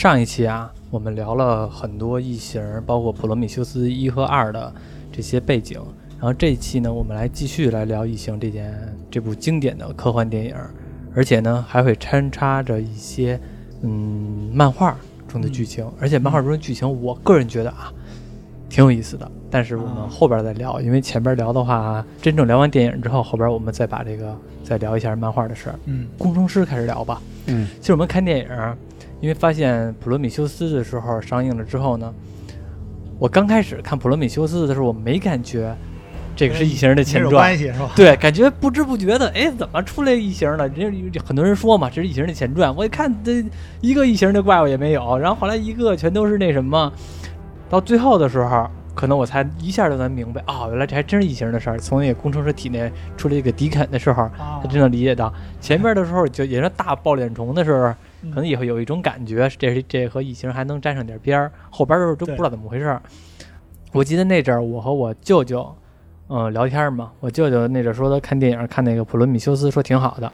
上一期啊，我们聊了很多异形，包括《普罗米修斯一》和二的这些背景。然后这一期呢，我们来继续来聊《异形》这件这部经典的科幻电影，而且呢还会穿插着一些嗯漫画中的剧情，而且漫画中的剧情，我个人觉得啊挺有意思的。但是我们后边再聊，因为前边聊的话，真正聊完电影之后，后边我们再把这个再聊一下漫画的事儿。嗯，工程师开始聊吧。嗯，其实我们看电影，因为发现《普罗米修斯》的时候上映了之后呢，我刚开始看《普罗米修斯》的时候，我没感觉这个是异形的前传，关系是吧？对，感觉不知不觉的，哎，怎么出来异形了？人很多人说嘛，这是异形的前传。我一看，这一个异形的怪物也没有，然后后来一个全都是那什么，到最后的时候。可能我才一下就能明白哦，原来这还真是异形的事儿。从那个工程师体内出来一个迪肯的时候，他真正理解到前面的时候就也是大爆脸虫的时候，可能也会有一种感觉，这是这和异形还能沾上点边儿。后边的时候都不知道怎么回事。我记得那阵儿我和我舅舅嗯聊天嘛，我舅舅那阵儿说他看电影看那个《普罗米修斯》说挺好的，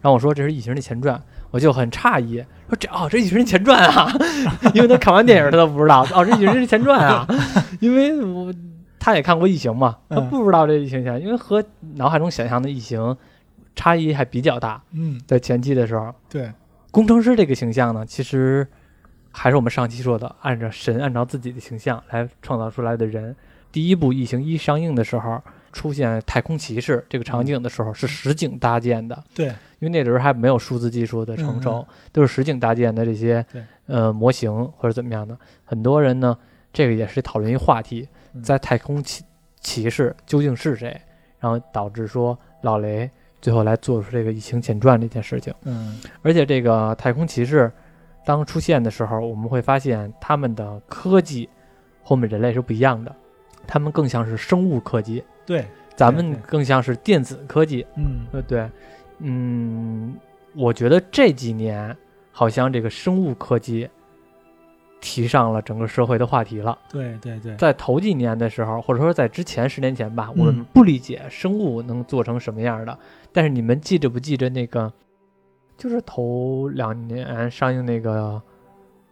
然后我说这是异形的前传。我就很诧异，说这哦，这异形前传啊，因为他看完电影他都不知道哦，这异形是前传啊，因为我他也看过异形嘛，他不知道这异形前，因为和脑海中想象的异形差异还比较大。嗯，在前期的时候，对工程师这个形象呢，其实还是我们上期说的，按照神按照自己的形象来创造出来的人。第一部异形一上映的时候。出现太空骑士这个场景的时候，是实景搭建的。对，因为那时候还没有数字技术的成熟，都是实景搭建的这些呃模型或者怎么样的。很多人呢，这个也是讨论一话题，在太空骑骑士究竟是谁？然后导致说老雷最后来做出这个疫情前传这件事情。嗯，而且这个太空骑士当出现的时候，我们会发现他们的科技和我们人类是不一样的，他们更像是生物科技。对，咱们更像是电子科技。嗯，呃，对，嗯，我觉得这几年好像这个生物科技提上了整个社会的话题了。对对对，在头几年的时候，或者说在之前十年前吧，我们不理解生物能做成什么样的。但是你们记着不记着那个，就是头两年上映那个，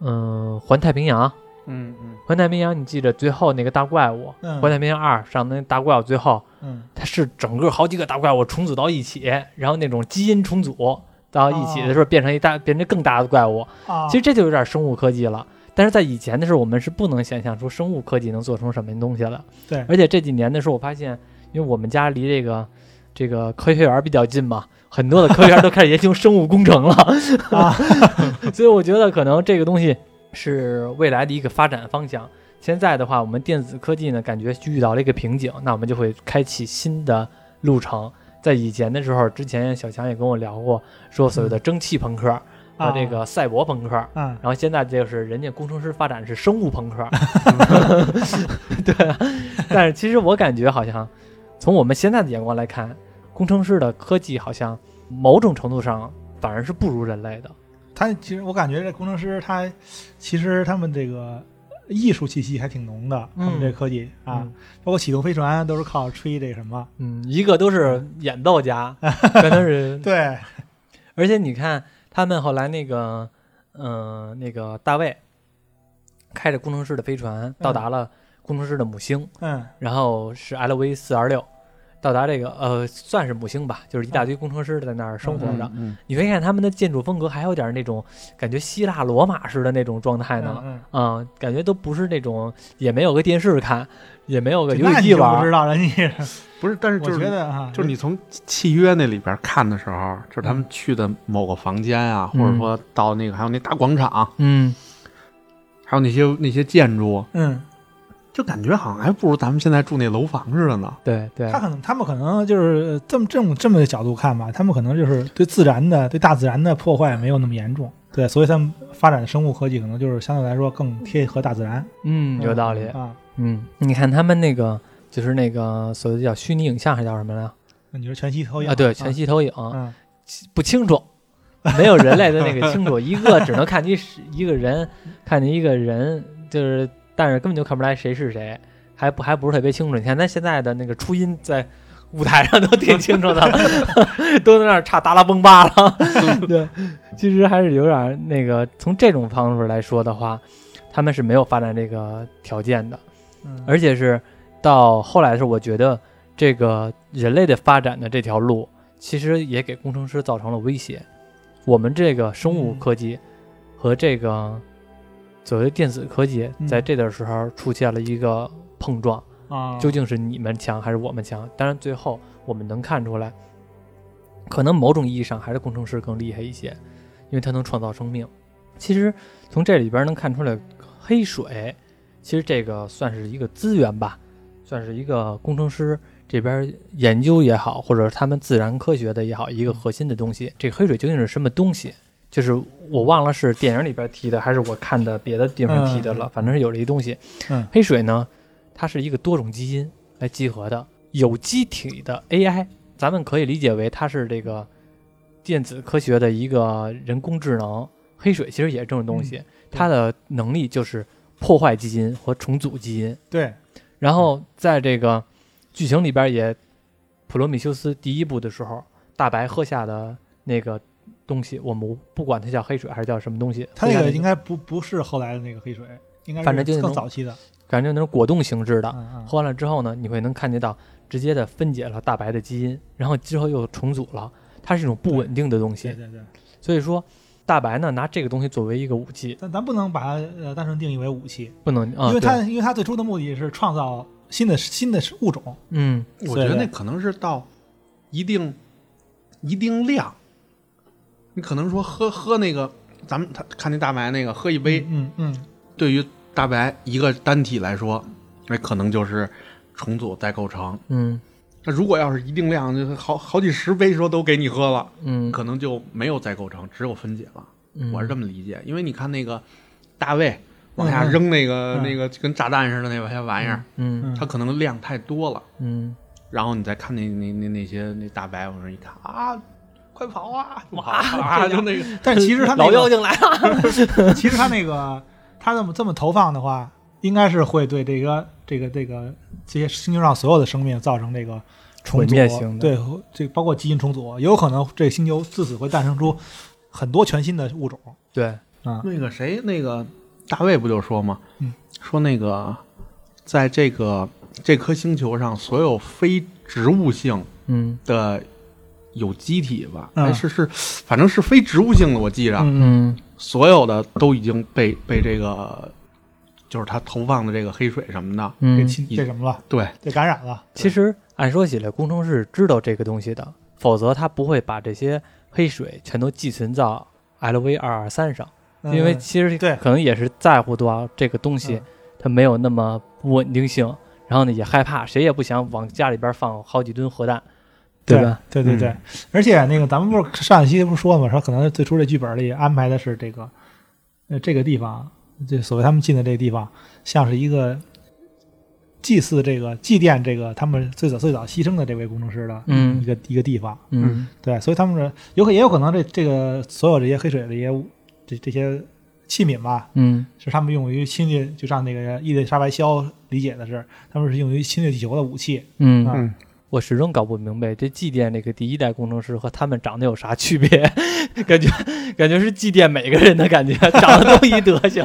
嗯，《环太平洋》。嗯嗯，环太平洋，你记着最后那个大怪物，环太平洋二上那大怪物最后，嗯，它是整个好几个大怪物重组到一起，然后那种基因重组到一起的时候变成一大变成更大的怪物。啊，其实这就有点生物科技了。但是在以前的时候，我们是不能想象出生物科技能做成什么东西的。对，而且这几年的时候，我发现，因为我们家离这个这个科学园比较近嘛，很多的科学园都开始研究生物工程了，所以我觉得可能这个东西。是未来的一个发展方向。现在的话，我们电子科技呢，感觉遇到了一个瓶颈，那我们就会开启新的路程。在以前的时候，之前小强也跟我聊过，说所谓的蒸汽朋克和这个赛博朋克，嗯，然后现在就是人家工程师发展是生物朋克，对。但是其实我感觉好像，从我们现在的眼光来看，工程师的科技好像某种程度上反而是不如人类的。他其实我感觉这工程师他其实他们这个艺术气息还挺浓的，他们这科技啊，包括启动飞船都是靠吹这什么，嗯，一个都是演奏家，全都是 对。而且你看他们后来那个，嗯，那个大卫开着工程师的飞船到达了工程师的母星，嗯，然后是 LV 四二六。到达这个呃，算是母星吧，就是一大堆工程师在那儿生活着。你会看他们的建筑风格，还有点那种感觉希腊罗马式的那种状态呢。嗯，感觉都不是那种，也没有个电视看，也没有个游戏机玩。不知道人家不是，但是我觉得哈，就是你从契约那里边看的时候，就是他们去的某个房间啊，或者说到那个还有那大广场，嗯，还有那些那些建筑，嗯。就感觉好像还不如咱们现在住那楼房似的呢。对对，他可能他们可能就是这么这么这么个角度看吧，他们可能就是对自然的对大自然的破坏没有那么严重，对，所以他们发展的生物科技可能就是相对来说更贴合大自然。嗯，有道理啊。嗯，你看他们那个就是那个所谓的叫虚拟影像，还叫什么来着？你说全息投影啊？对，全息投影，不清楚，没有人类的那个清楚，一个 只能看见一个人，看见一个人就是。但是根本就看不出来谁是谁，还不还不是特别清楚。你看咱现在的那个初音，在舞台上都挺清楚的了，都在那儿唱达拉崩吧了。对，其实还是有点儿那个，从这种方式来说的话，他们是没有发展这个条件的，嗯而且是到后来的时候，我觉得这个人类的发展的这条路，其实也给工程师造成了威胁。我们这个生物嗯科技和这个所谓电子科技，嗯在这的时候出现了一个碰撞。啊，究竟是你们强还是我们强？当然，最后我们能看出来，可能某种意义上还是工程师更厉害一些，因为他能创造生命。其实从这里边能看出来，黑水其实这个算是一个资源吧，算是一个工程师这边研究也好，或者是他们自然科学的也好，一个核心的东西。这个黑水究竟是什么东西？就是我忘了是电影里边提的，还是我看的别的地方提的了。嗯反正是有这一东西。嗯黑水呢，它是一个多种基因来集合的有机体的 AI，咱们可以理解为它是这个电子科学的一个人工智能。黑水其实也是这种东西，它的能力就是破坏基因和重组基因。对，然后在这个剧情里边也，普罗米修斯第一部的时候，大白喝下的那个东西，我们不管它叫黑水还是叫什么东西，它那个应该不不是后来的那个黑水，应该是反正就那种更早期的。感觉那种果冻形式的。嗯嗯喝完了之后呢，你会能看见到直接的分解了大白的基因，然后之后又重组了，它是一种不稳定的东西。对对对，所以说，大白呢拿这个东西作为一个武器，但咱不能把它呃单纯定义为武器，不能啊，因为它因为它最初的目的是创造新的新的物种。嗯我觉得那可能是到一定一定量，你可能说喝喝那个，咱们他看那大白那个喝一杯，嗯嗯，对于大白一个单体来说，那可能就是重组再构成。嗯那如果要是一定量，就是好好几十杯说都给你喝了，嗯可能就没有再构成，只有分解了。嗯，我是这么理解，因为你看那个大卫往下扔那个、嗯那个跟炸弹似的那些玩意儿，它可能量太多了。嗯然后你再看那那那那些那大白往上一看啊，快跑啊！哇啊，就那个 但其实他那老妖精来了，其实他那个他这么这么投放的话，应该是会对这个这个这个这些星球上所有的生命造成这个重毁组灭性的对，这包括基因重组，也有可能这星球自此会诞生出很多全新的物种。对，啊，那个谁那个大卫不就说吗？嗯说那个在这个这颗星球上，所有非植物性嗯的有机体吧，嗯哎是是，反正是非植物性的，我记着，嗯嗯所有的都已经被被这个就是他投放的这个黑水什么的，嗯，给侵这什么了，对，给感染了。其实按说起来，工程师知道这个东西的，否则他不会把这些黑水全都寄存到 LV 二二三上，嗯因为其实对可能也是在乎到这个东西嗯它没有那么不稳定性，然后呢也害怕，谁也不想往家里边放好几吨核弹，对吧？？对对对，而且那个咱们不是上一期不是说了吗？说可能最初这剧本里安排的是这个，呃，这个地方，这所谓他们进的这个地方，像是一个祭祀这个祭奠这个他们最早最早牺牲的这位工程师的嗯一个、一个地方。嗯对，所以他们是有可也有可能这这个所有这些黑水的这些这这些器皿吧，嗯是他们用于侵略，就像那个伊丽莎白肖理解的是，他们是用于侵略地球的武器。嗯啊嗯，我始终搞不明白这祭奠这个第一代工程师和他们长得有啥区别？感觉感觉是祭奠每个人的感觉，长得都一德行，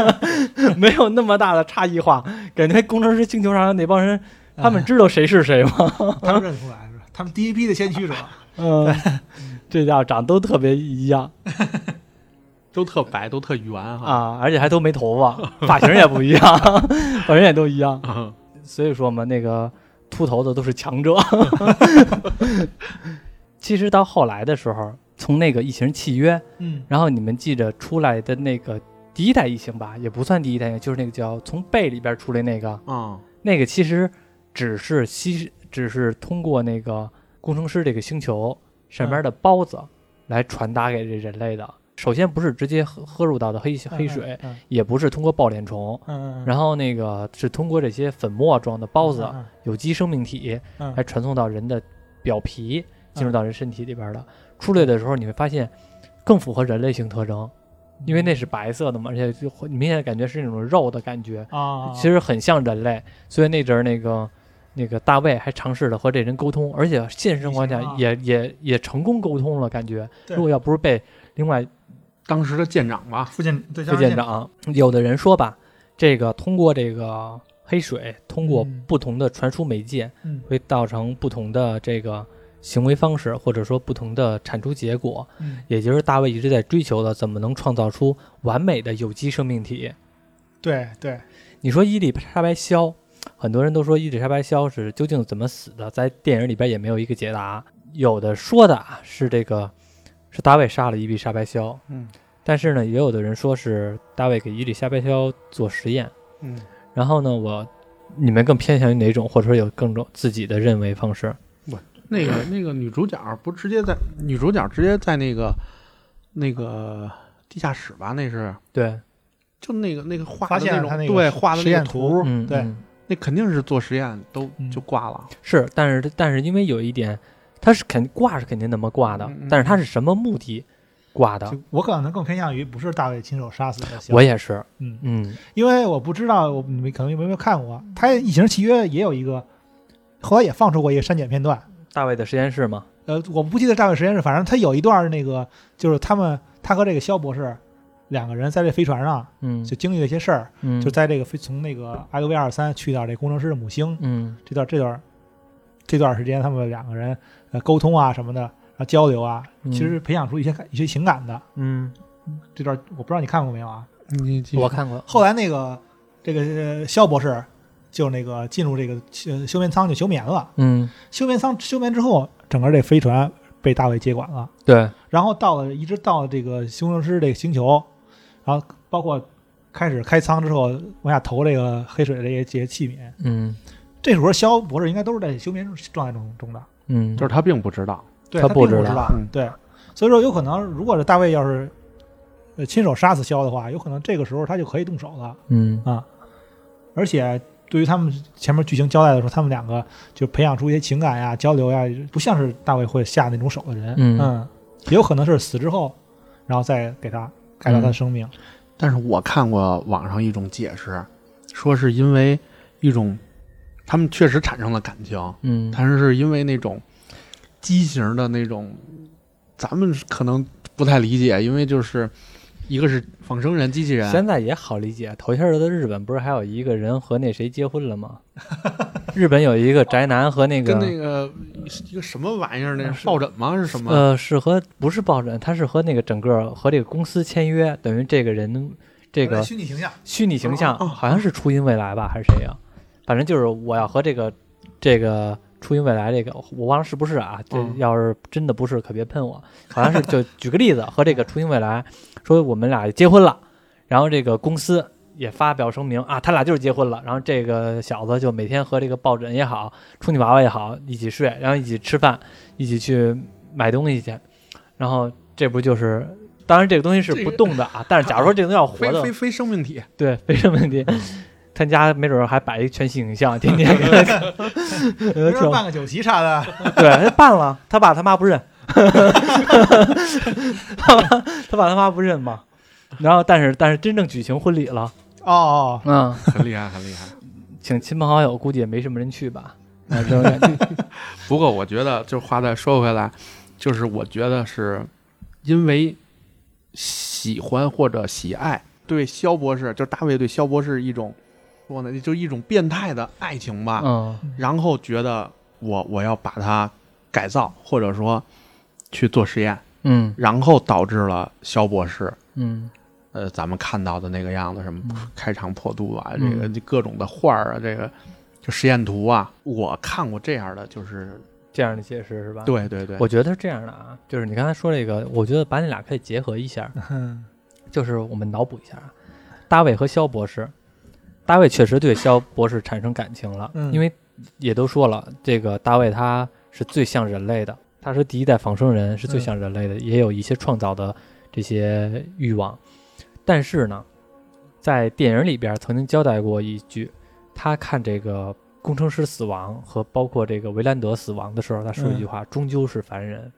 没有那么大的差异化。感觉工程师星球上的那帮人，他们知道谁是谁吗？他们认出来是吧？他们第一批的先驱者。嗯，这家伙长得都特别一样都特白，都特圆哈。啊，而且还都没头发，发型也不一样，发型也都一样。啊所以说嘛，那个秃头的都是强者。其实到后来的时候，从那个异形契约，嗯然后你们记着出来的那个第一代异形吧，也不算第一代，就是那个叫从背里边出来那个，啊那个其实只是吸，只是通过那个工程师这个星球上面的孢子来传达给这人类的。首先不是直接喝喝入到的黑黑水，，嗯也不是通过抱脸虫，然后那个是通过这些粉末状的孢子、嗯有机生命体嗯。来传送到人的表皮，进入到人身体里边的。出来的时候你会发现更符合人类性特征，因为那是白色的嘛，而且就会明显感觉是那种肉的感觉，啊，其实很像人类。所以那阵儿那个那个大卫还尝试着和这人沟通，而且现实情况下啊也也也成功沟通了，感觉。如果要不是被另外当时的舰长吧，副舰对副舰长，有的人说吧，这个通过这个黑水，通过嗯。不同的传输媒介，嗯。会造成不同的这个行为方式，或者说不同的产出结果。嗯。也就是大卫一直在追求的，怎么能创造出完美的有机生命体。对对，你说伊丽莎白肖，很多人都说伊丽莎白肖是究竟怎么死的，在电影里边也没有一个解答。有的说的啊是这个是大卫杀了伊丽莎白肖，嗯但是呢，也有的人说是大卫给伊丽莎白肖做实验。嗯，然后呢，我你们更偏向于哪种，或者说有更种自己的认为方式？那个那个女主角不直接在女主角直接在那个那个地下室吧？那是对，就那个那个画的那种现那个对画的实验那个图，嗯，对嗯那肯定是做实验都嗯就挂了。是，但是但是因为有一点，他是肯挂是肯定那么挂的，但是他是什么目的挂的？我可能更偏向于不是大卫亲手杀死的肖我也是，嗯，嗯。因为我不知道，我你们可能有没有看过，他《异形契约》也有一个，后来也放出过一个删减片段。大卫的实验室吗，呃，我不记得大卫实验室，反正他有一段那个，就是他们他和这个肖博士两个人在这飞船上嗯，就经历了一些事儿，嗯。就在这个飞从那个 L V 二三去到这工程师的母星嗯。这段这段这段时间，他们两个人呃沟通啊什么的，然后交流啊，嗯。其实培养出一些感一些情感的。嗯，这段我不知道你看过没有啊？你我看过，后来那个这个呃肖博士就那个进入这个呃休眠舱就休眠了，嗯。休眠舱休眠之后，整个这飞船被大卫接管了，对，然后到了一直到了这个工程师这个星球，然后包括开始开舱之后往下投这个黑水的这些这些器皿，嗯这时候肖博士应该都是在休眠状态中中的，嗯，就是他并不知道，对他不知道并不知道，嗯。对，所以说有可能如果是大卫要是呃亲手杀死肖的话，有可能这个时候他就可以动手了。嗯。啊，而且对于他们前面剧情交代的时候，他们两个就培养出一些情感呀、交流呀，不像是大卫会下那种手的人。嗯。也有可能是死之后，然后再给他改造他的生命。但是我看过网上一种解释，说是因为一种他们确实产生了感情，嗯但是是因为那种畸形的那种，咱们可能不太理解，因为就是一个是仿生人机器人，现在也好理解，头些日子日本不是还有一个人和那谁结婚了吗？日本有一个宅男和那个跟那个一个什么玩意儿，那啊是抱枕吗？是什么？呃，是和不是抱枕，他是和那个整个和这个公司签约，等于这个人这个虚拟形象，虚拟形象好像是初音未来吧，还是谁呀、反正就是我要和这个这个初音未来这个，我忘了是不是啊？这嗯要是真的不是，可别喷我。好像是就举个例子，和这个初音未来说我们俩结婚了，然后这个公司也发表声明啊，他俩就是结婚了。然后这个小子就每天和这个抱枕也好，处女娃娃也好一起睡，然后一起吃饭，一起去买东西去，然后这不就是。当然，这个东西是不动的啊，但是假如说这个东西要 活的，非非非生命体，对，非什么问题。他家没准儿还摆一全息影像，天天 给他办个酒席啥的。对，他办了，他爸他妈不认，他 爸他爸他妈不认嘛。然后，但是但是真正举行婚礼了，哦哦，嗯，很厉害，很厉害。请亲朋好友，估计也没什么人去吧。不过我觉得，就话再说回来，就是我觉得是因为喜欢或者喜爱对肖博士，就是大卫对肖博士一种说呢，就一种变态的爱情吧。嗯然后觉得我我要把它改造，或者说去做实验，嗯然后导致了肖博士。嗯呃，咱们看到的那个样子，什么嗯开肠破肚啊，嗯这个各种的画儿啊，这个就实验图啊，我看过这样的，就是这样的解释是吧？，对对对，我觉得是这样的啊，就是你刚才说这个，我觉得把你俩可以结合一下，嗯 就是我们脑补一下啊，大卫和肖博士，大卫确实对肖博士产生感情了，嗯。因为也都说了，这个大卫他是最像人类的，他是第一代仿生人，是最像人类的，也有一些创造的这些欲望。但是呢，在电影里边曾经交代过一句，他看这个工程师死亡和包括这个维兰德死亡的时候，他说一句话：“终究是凡人。”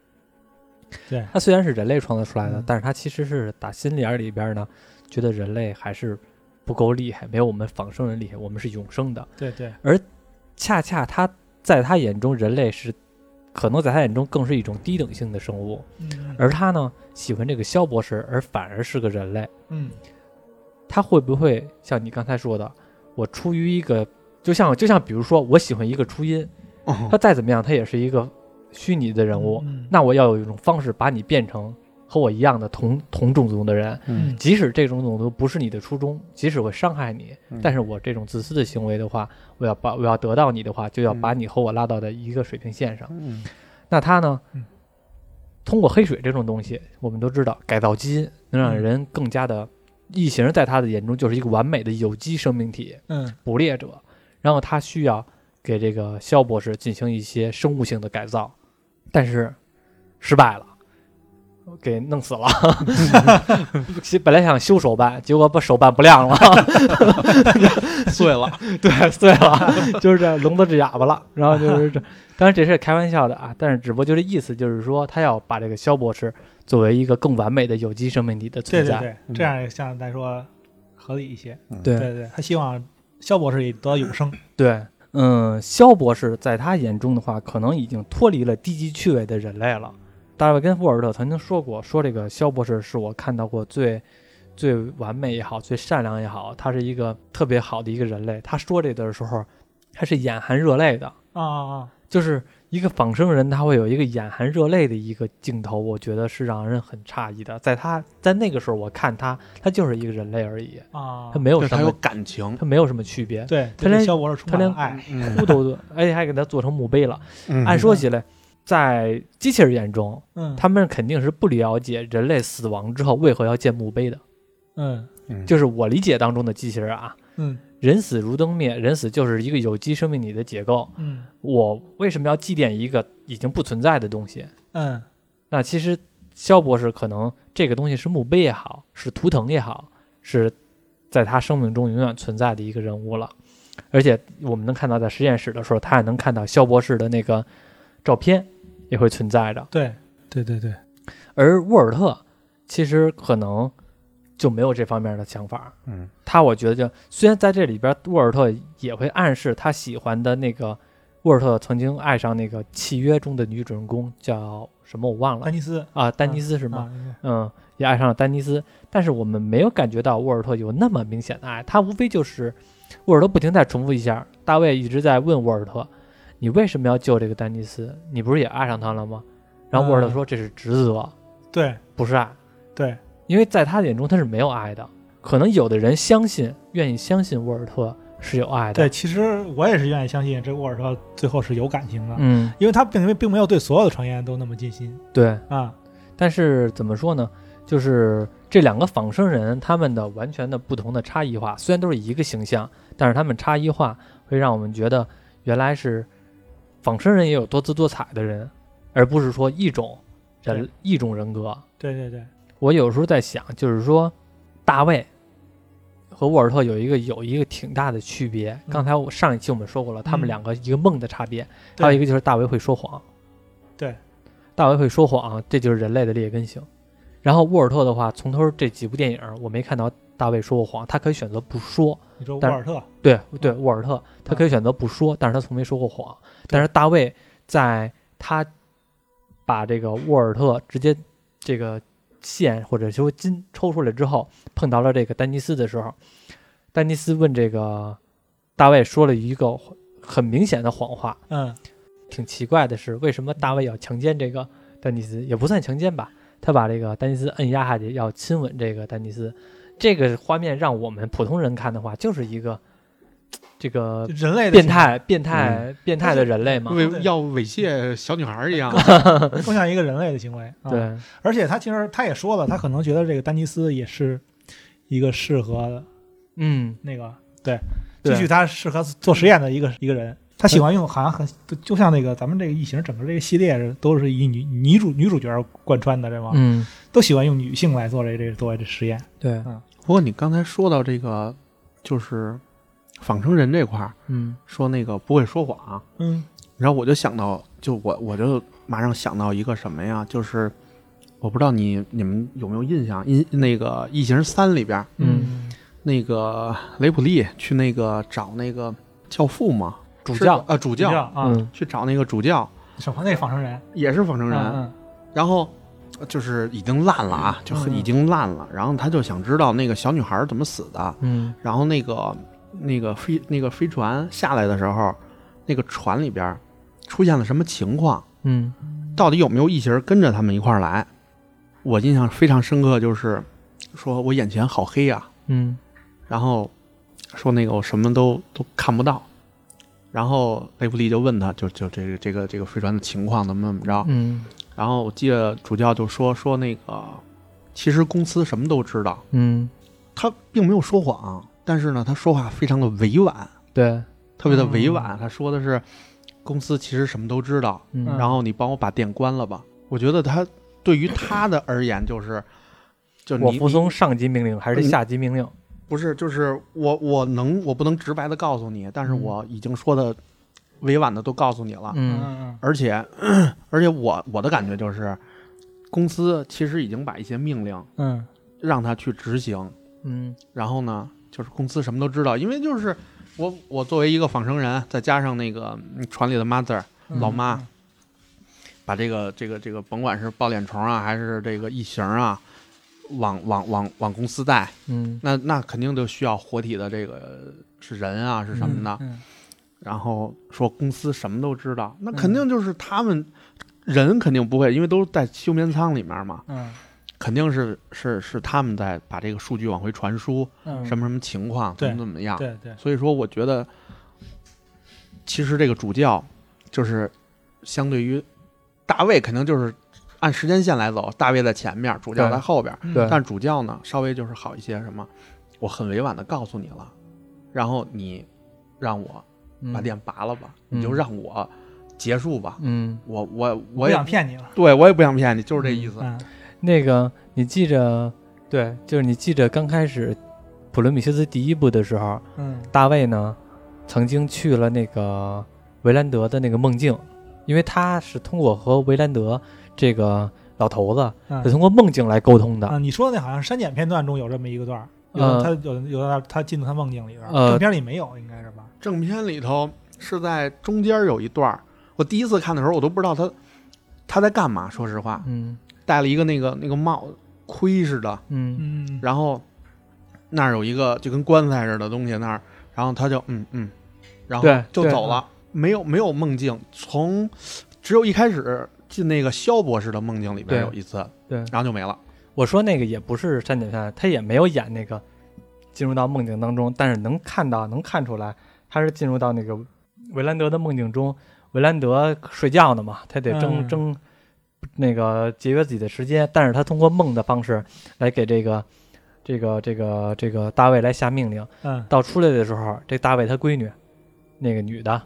对。他虽然是人类创造出来的，嗯。但是他其实是打心眼里边呢，觉得人类还是不够厉害，没有我们仿生人厉害，我们是永生的。对对，而恰恰他在他眼中，人类是可能在他眼中更是一种低等性的生物，嗯而他呢喜欢这个肖博士，而反而是个人类。嗯。他会不会像你刚才说的，我出于一个，就像就像比如说，我喜欢一个初音，哦。他再怎么样，他也是一个虚拟的人物，嗯。那我要有一种方式把你变成和我一样的同同种族的人，嗯即使这种种族不是你的初衷，即使会伤害你，嗯但是我这种自私的行为的话，我要把我要得到你的话，就要把你和我拉到的一个水平线上。嗯那他呢嗯？通过黑水这种东西，我们都知道，改造基因能让嗯人更加的异形，在他的眼中就是一个完美的有机生命体，嗯捕猎者。然后他需要给这个肖博士进行一些生物性的改造，但是失败了，给弄死了。其 本来想修手办，结果把手办不亮了，碎了，对，碎了，就是这聋子治哑巴了。然后就是这，当然这是开玩笑的啊，但是只不过就是意思，就是说他要把这个肖博士作为一个更完美的有机生命体的存在。对对对，这样相对来说合理一些。对对对，他希望肖博士也得到永生。对，嗯，肖博士在他眼中的话，可能已经脱离了低级趣味的人类了。大卫跟福尔特曾经说过，说这个肖博士是我看到过最最完美也好，最善良也好，他是一个特别好的一个人类。他说这段的时候，他是眼含热泪的，啊啊啊！就是一个仿生人，他会有一个眼含热泪的一个镜头，我觉得是让人很诧异的。在他在那个时候，我看他，他就是一个人类而已，啊，他没有对他有什么，感情，他没有什么区别。对，他连肖博士充他连满爱。嗯哭都，而且还给他做成墓碑了。嗯按说起来，在机器人眼中，嗯，他们肯定是不了解人类死亡之后为何要建墓碑的。嗯嗯就是我理解当中的机器人啊，嗯人死如灯灭，人死就是一个有机生命体的结构。嗯我为什么要祭奠一个已经不存在的东西？嗯那其实肖博士可能这个东西是墓碑也好，是图腾也好，是在他生命中永远存在的一个人物了。而且我们能看到，在实验室的时候，他也能看到肖博士的那个照片也会存在的。对对对对，而沃尔特其实可能就没有这方面的想法。嗯他我觉得就虽然在这里边，沃尔特也会暗示他喜欢的那个沃尔特曾经爱上那个契约中的女主人公叫什么我忘了丹尼斯啊，丹尼斯是吗？嗯，也爱上了丹尼斯，但是我们没有感觉到沃尔特有那么明显的爱，他无非就是沃尔特不停在重复一下，大卫一直在问沃尔特，你为什么要救这个丹尼斯？你不是也爱上他了吗？然后沃尔特嗯说这是职责，对不是爱，对，因为在他眼中他是没有爱的。可能有的人相信，愿意相信沃尔特是有爱的，对，其实我也是愿意相信这个沃尔特最后是有感情的，嗯，因为他并并没有对所有的传言都那么尽心对。啊。但是怎么说呢？就是这两个仿生人，他们的完全的不同的差异化，虽然都是一个形象，但是他们差异化会让我们觉得原来是仿生人也有多姿多彩的人，而不是说一种人一种人格。对对对，我有时候在想，就是说大卫和沃尔特有一个有一个挺大的区别。嗯刚才我上一期我们说过了，他们嗯两个一个梦的差别，对还有一个就是大卫会说谎。对，大卫会说谎，这就是人类的劣根性。然后沃尔特的话，从头这几部电影我没看到大卫说过谎，他可以选择不说。你说沃尔特，对对，沃尔特他可以选择不说，但是他从没说过谎。但是大卫在他把这个沃尔特直接这个线或者说筋抽出来之后，碰到了这个丹尼斯的时候，丹尼斯问这个大卫说了一个很明显的谎话。嗯挺奇怪的是，为什么大卫要强奸这个丹尼斯？也不算强奸吧，他把这个丹尼斯摁压下去，要亲吻这个丹尼斯。这个画面让我们普通人看的话，就是一个 这个人类的变态、变态、变态的人类嘛。为要猥亵小女孩一样，更像一个人类的行为。啊、，对，而且他其实他也说了，他可能觉得这个丹尼斯也是一个适合嗯，那个对，对继续他适合做实验的一个一个人。他喜欢用，好像很就像那个咱们这个异形整个这个系列都是以女女主女主角贯穿的，对吗？嗯，都喜欢用女性来做这这做这实验。对，不过你刚才说到这个，就是仿生人这块儿，嗯。说那个不会说谎，嗯。然后我就想到，就我我就马上想到一个什么呀？就是我不知道你你们有没有印象，印那个《异形三》里边，嗯。那个雷普利去那个找那个教父嘛，主教，呃主教，啊，嗯去找那个主教，什么？那个仿生人，也是仿生人，嗯然后呃就是已经烂了啊，就已经烂了。然后他就想知道那个小女孩怎么死的。嗯然后那个那个飞那个飞船下来的时候，那个船里边出现了什么情况？嗯到底有没有异形跟着他们一块儿来？我印象非常深刻，就是说我眼前好黑啊，嗯然后说那个我什么都都看不到。然后雷弗利就问他，就就这个这个这个飞船的情况怎么怎么着？嗯然后我记得主教就说说那个，其实公司什么都知道，嗯，他并没有说谎，但是呢，他说话非常的委婉，对，特别的委婉。他说的是，公司其实什么都知道，嗯然后你帮我把店关了吧。我觉得他对于他的而言就是，就你我服从上级命令还是下级命令？不是就是我我能我不能直白的告诉你，但是嗯。我已经说的委婉的都告诉你了，嗯。嗯而且 而且我我的感觉就是，公司其实已经把一些命令嗯。让他去执行，嗯。然后呢，就是公司什么都知道，因为就是我我作为一个仿生人，再加上那个嗯船里的 mother 嗯，老妈，把这个这个这个甭管是抱脸虫啊，还是这个异形啊，往往往往公司带，嗯。那那肯定就需要活体的这个是人啊，是什么的。嗯然后说公司什么都知道，那肯定就是他们人肯定不会，因为都在休眠舱里面嘛，嗯。肯定是是是他们在把这个数据往回传输，嗯，什么什么情况，怎么怎么样。对对，所以说，我觉得其实这个主教就是相对于大卫，肯定就是按时间线来走，大卫在前面，主教在后边。对但主教呢，稍微就是好一些，什么，我很委婉的告诉你了，然后你让我把电拔了吧，嗯你就让我结束吧。嗯，我我我我也想骗你了，对我也不想骗你，就是这意思。嗯那个你记着，对，就是你记着刚开始普罗米修斯第一部的时候，嗯大卫呢曾经去了那个维兰德的那个梦境，因为他是通过和维兰德这个老头子，是嗯通过梦境来沟通的。啊，你说的那好像删减片段中有这么一个段儿，他有有他他进到他梦境里边正片里没有，应该是吧？正片里头是在中间有一段儿，我第一次看的时候，我都不知道他他在干嘛。说实话，嗯。戴了一个那个那个帽盔似的，嗯。嗯。然后那儿有一个就跟棺材似的东西那儿，然后他就嗯嗯，然后就走了，没有没有梦境，从只有一开始进那个肖博士的梦境里边有一次，对然后就没了。我说那个也不是删减片，他也没有演那个进入到梦境当中，但是能看到能看出来，他是进入到那个维兰德的梦境中。维兰德睡觉呢嘛，他得争、嗯争那个节约自己的时间，但是他通过梦的方式来给这个这个这个这个大卫来下命令。嗯，到出来的时候，这大卫他闺女，那个女的，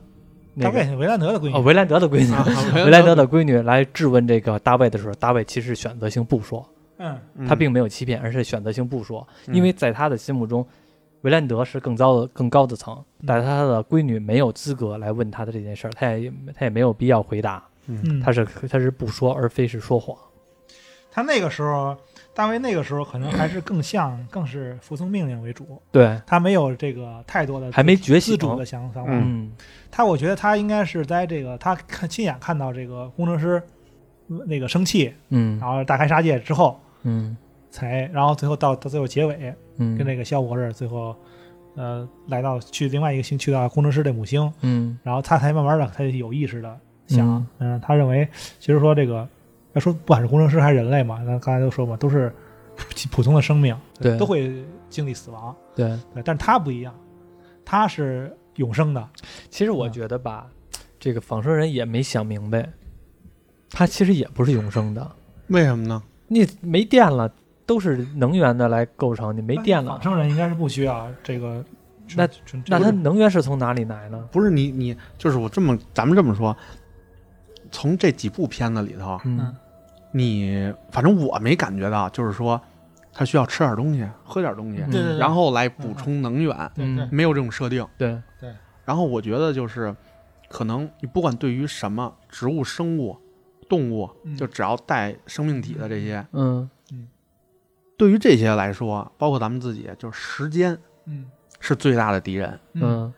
那个大卫是维兰德的闺女。哦，女，维兰德的闺女，啊 维兰德的闺女来质问这个大卫的时候，大卫其实选择性不说。嗯。他并没有欺骗，而是选择性不说，嗯。因为在他的心目中，维兰德是更高的、更高的层，嗯。但是他的闺女没有资格来问他的这件事儿，他也他也没有必要回答，嗯，他是他是不说，而非是说谎。他那个时候，大卫那个时候可能还是更像，更是服从命令为主，对，他没有这个太多的还没觉醒自主的想想法。嗯。他我觉得他应该是在这个他看亲眼看到这个工程师那个生气，嗯。然后大开杀戒之后，嗯。才然后最后到到最后结尾，嗯，跟那个肖博士最后呃来到去另外一个星，去到工程师的母星，嗯。然后他才慢慢的他有意识的想，嗯、他认为其实说这个要说不管是工程师还是人类嘛，那刚才都说嘛，都是普普通的生命，对都会经历死亡，对。对，但是他不一样，他是永生的，其实我嗯觉得吧，这个仿生人也没想明白，他其实也不是永生的，为什么呢？你没电了，都是能源的来构成，你没电了仿，生人应该是不需要这个，那那他能源是从哪里来呢？不是你你就是我这么咱们这么说，从这几部片子里头，嗯。你反正我没感觉到，就是说他需要吃点东西，喝点东西，嗯。对对对，然后来补充能源，嗯没有这种设定。对。对，然后我觉得就是，可能你不管对于什么植物、生物、动物，嗯。就只要带生命体的这些，嗯。对于这些来说，包括咱们自己，就是时间嗯。是最大的敌人。嗯。嗯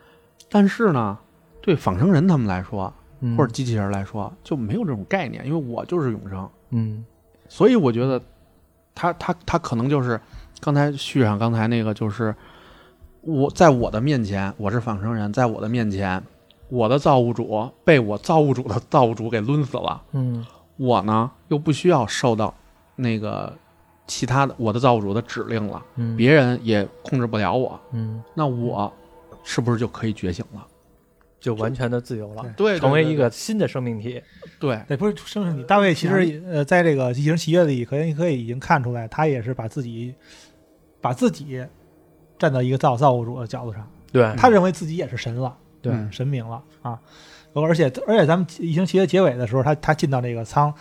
但是呢，对仿生人他们来说，嗯或者机器人来说，就没有这种概念，因为我就是永生，嗯。所以我觉得他他他可能就是刚才续上刚才那个，就是我在我的面前我是仿生人，在我的面前，我的造物主被我造物主的造物主给抡死了，嗯。我呢又不需要受到那个其他的我的造物主的指令了，嗯，别人也控制不了我，嗯。那我是不是就可以觉醒了？就完全的自由了，对，成为一个新的生命体。对。对，不是生命体。大卫其实呃，在这个《机器人契约》里，可以可以已经看出来，他也是把自己把自己站到一个造造物主的角度上，对。他认为自己也是神了，对。嗯神明了啊。而且而且咱们《异形契约》结尾的时候，他他进到那个舱，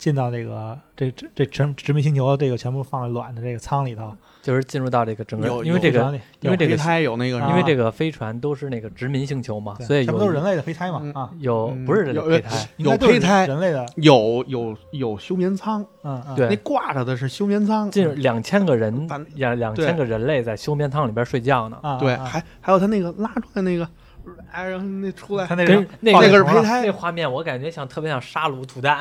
进到这个这这这殖殖民星球，这个全部放在卵的这个舱里头，就是进入到这个整个有，因为这个因为这个胚胎有那个，因为这个飞船都是那个殖民星球嘛，所以有全部都是人类的胚胎嘛嗯啊，嗯有不是人有类胚胎，有胚胎人类的，有有有休眠舱，嗯嗯，对那挂着的是休眠舱，进两千个人，两两千个人类在休眠舱里边睡觉呢。啊，对，啊还还有他那个拉出来那个，哎，然后那出来他那个那那个是胚胎那画面我感觉像特别像杀戮土蛋，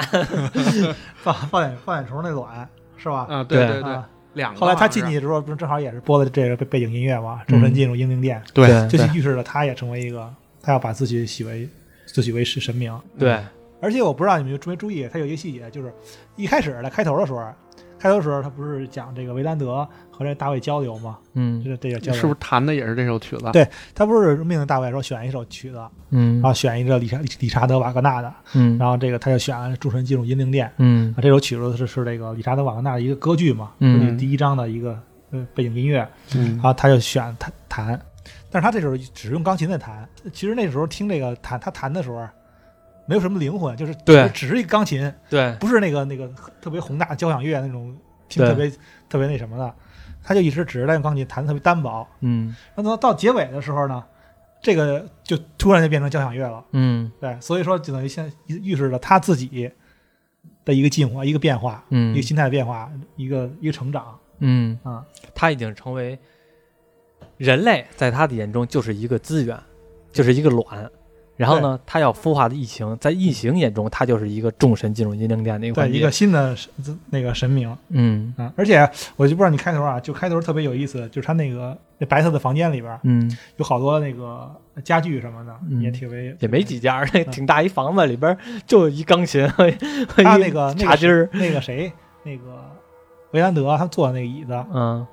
放放眼放眼虫那卵是吧？啊，对对对两个后来他进去的时候，不是正好也是播的这个背背景音乐吗？众神进入英灵殿，对对就预示着他也成为一个，他要把自己洗为自己为是神明。对，而且我不知道你们有注没注意，他有一个细节，就是一开始的开头的时候，开头时候他不是讲这个维兰德和这大卫交流吗？嗯。就是这个交流，是不是弹的也是这首曲子？对他不是命令大卫说选一首曲子，嗯。然后选一个理查理查德瓦格纳的，嗯。然后这个他就选了诸神进入阴灵殿。嗯。啊，这首曲子是是这个理查德瓦格纳的一个歌剧嘛，嗯。就是第一章的一个呃背景音乐，嗯。然后他就选弹弹，但是他这时候只是用钢琴在弹。其实那时候听这个弹他弹的时候，没有什么灵魂，就是对。只是一个钢琴，对。不是那个那个特别宏大交响乐那种听特别特别那什么的，他就一直只是在用钢琴弹的特别单薄。嗯。然后到结尾的时候呢，这个就突然就变成交响乐了。嗯。对，所以说就等于现在预示着他自己的一个进化、一个变化、嗯。一个心态的变化、一个一个成长。嗯。啊。他已经成为人类，在他的眼中就是一个资源，就是一个卵。然后呢，他要孵化的异形，在异形眼中，他就是一个众神进入阴灵殿的一个对，一个新的神那个神明。嗯。啊，而且我就不知道你开头啊，就开头特别有意思，就是他那个那白色的房间里边嗯，有好多那个家具什么的，嗯。也挺为也没几家，那 挺大一房子，里边就一钢琴和和一他那个那个茶几儿。那个谁那个维兰德他坐的那个椅子，嗯。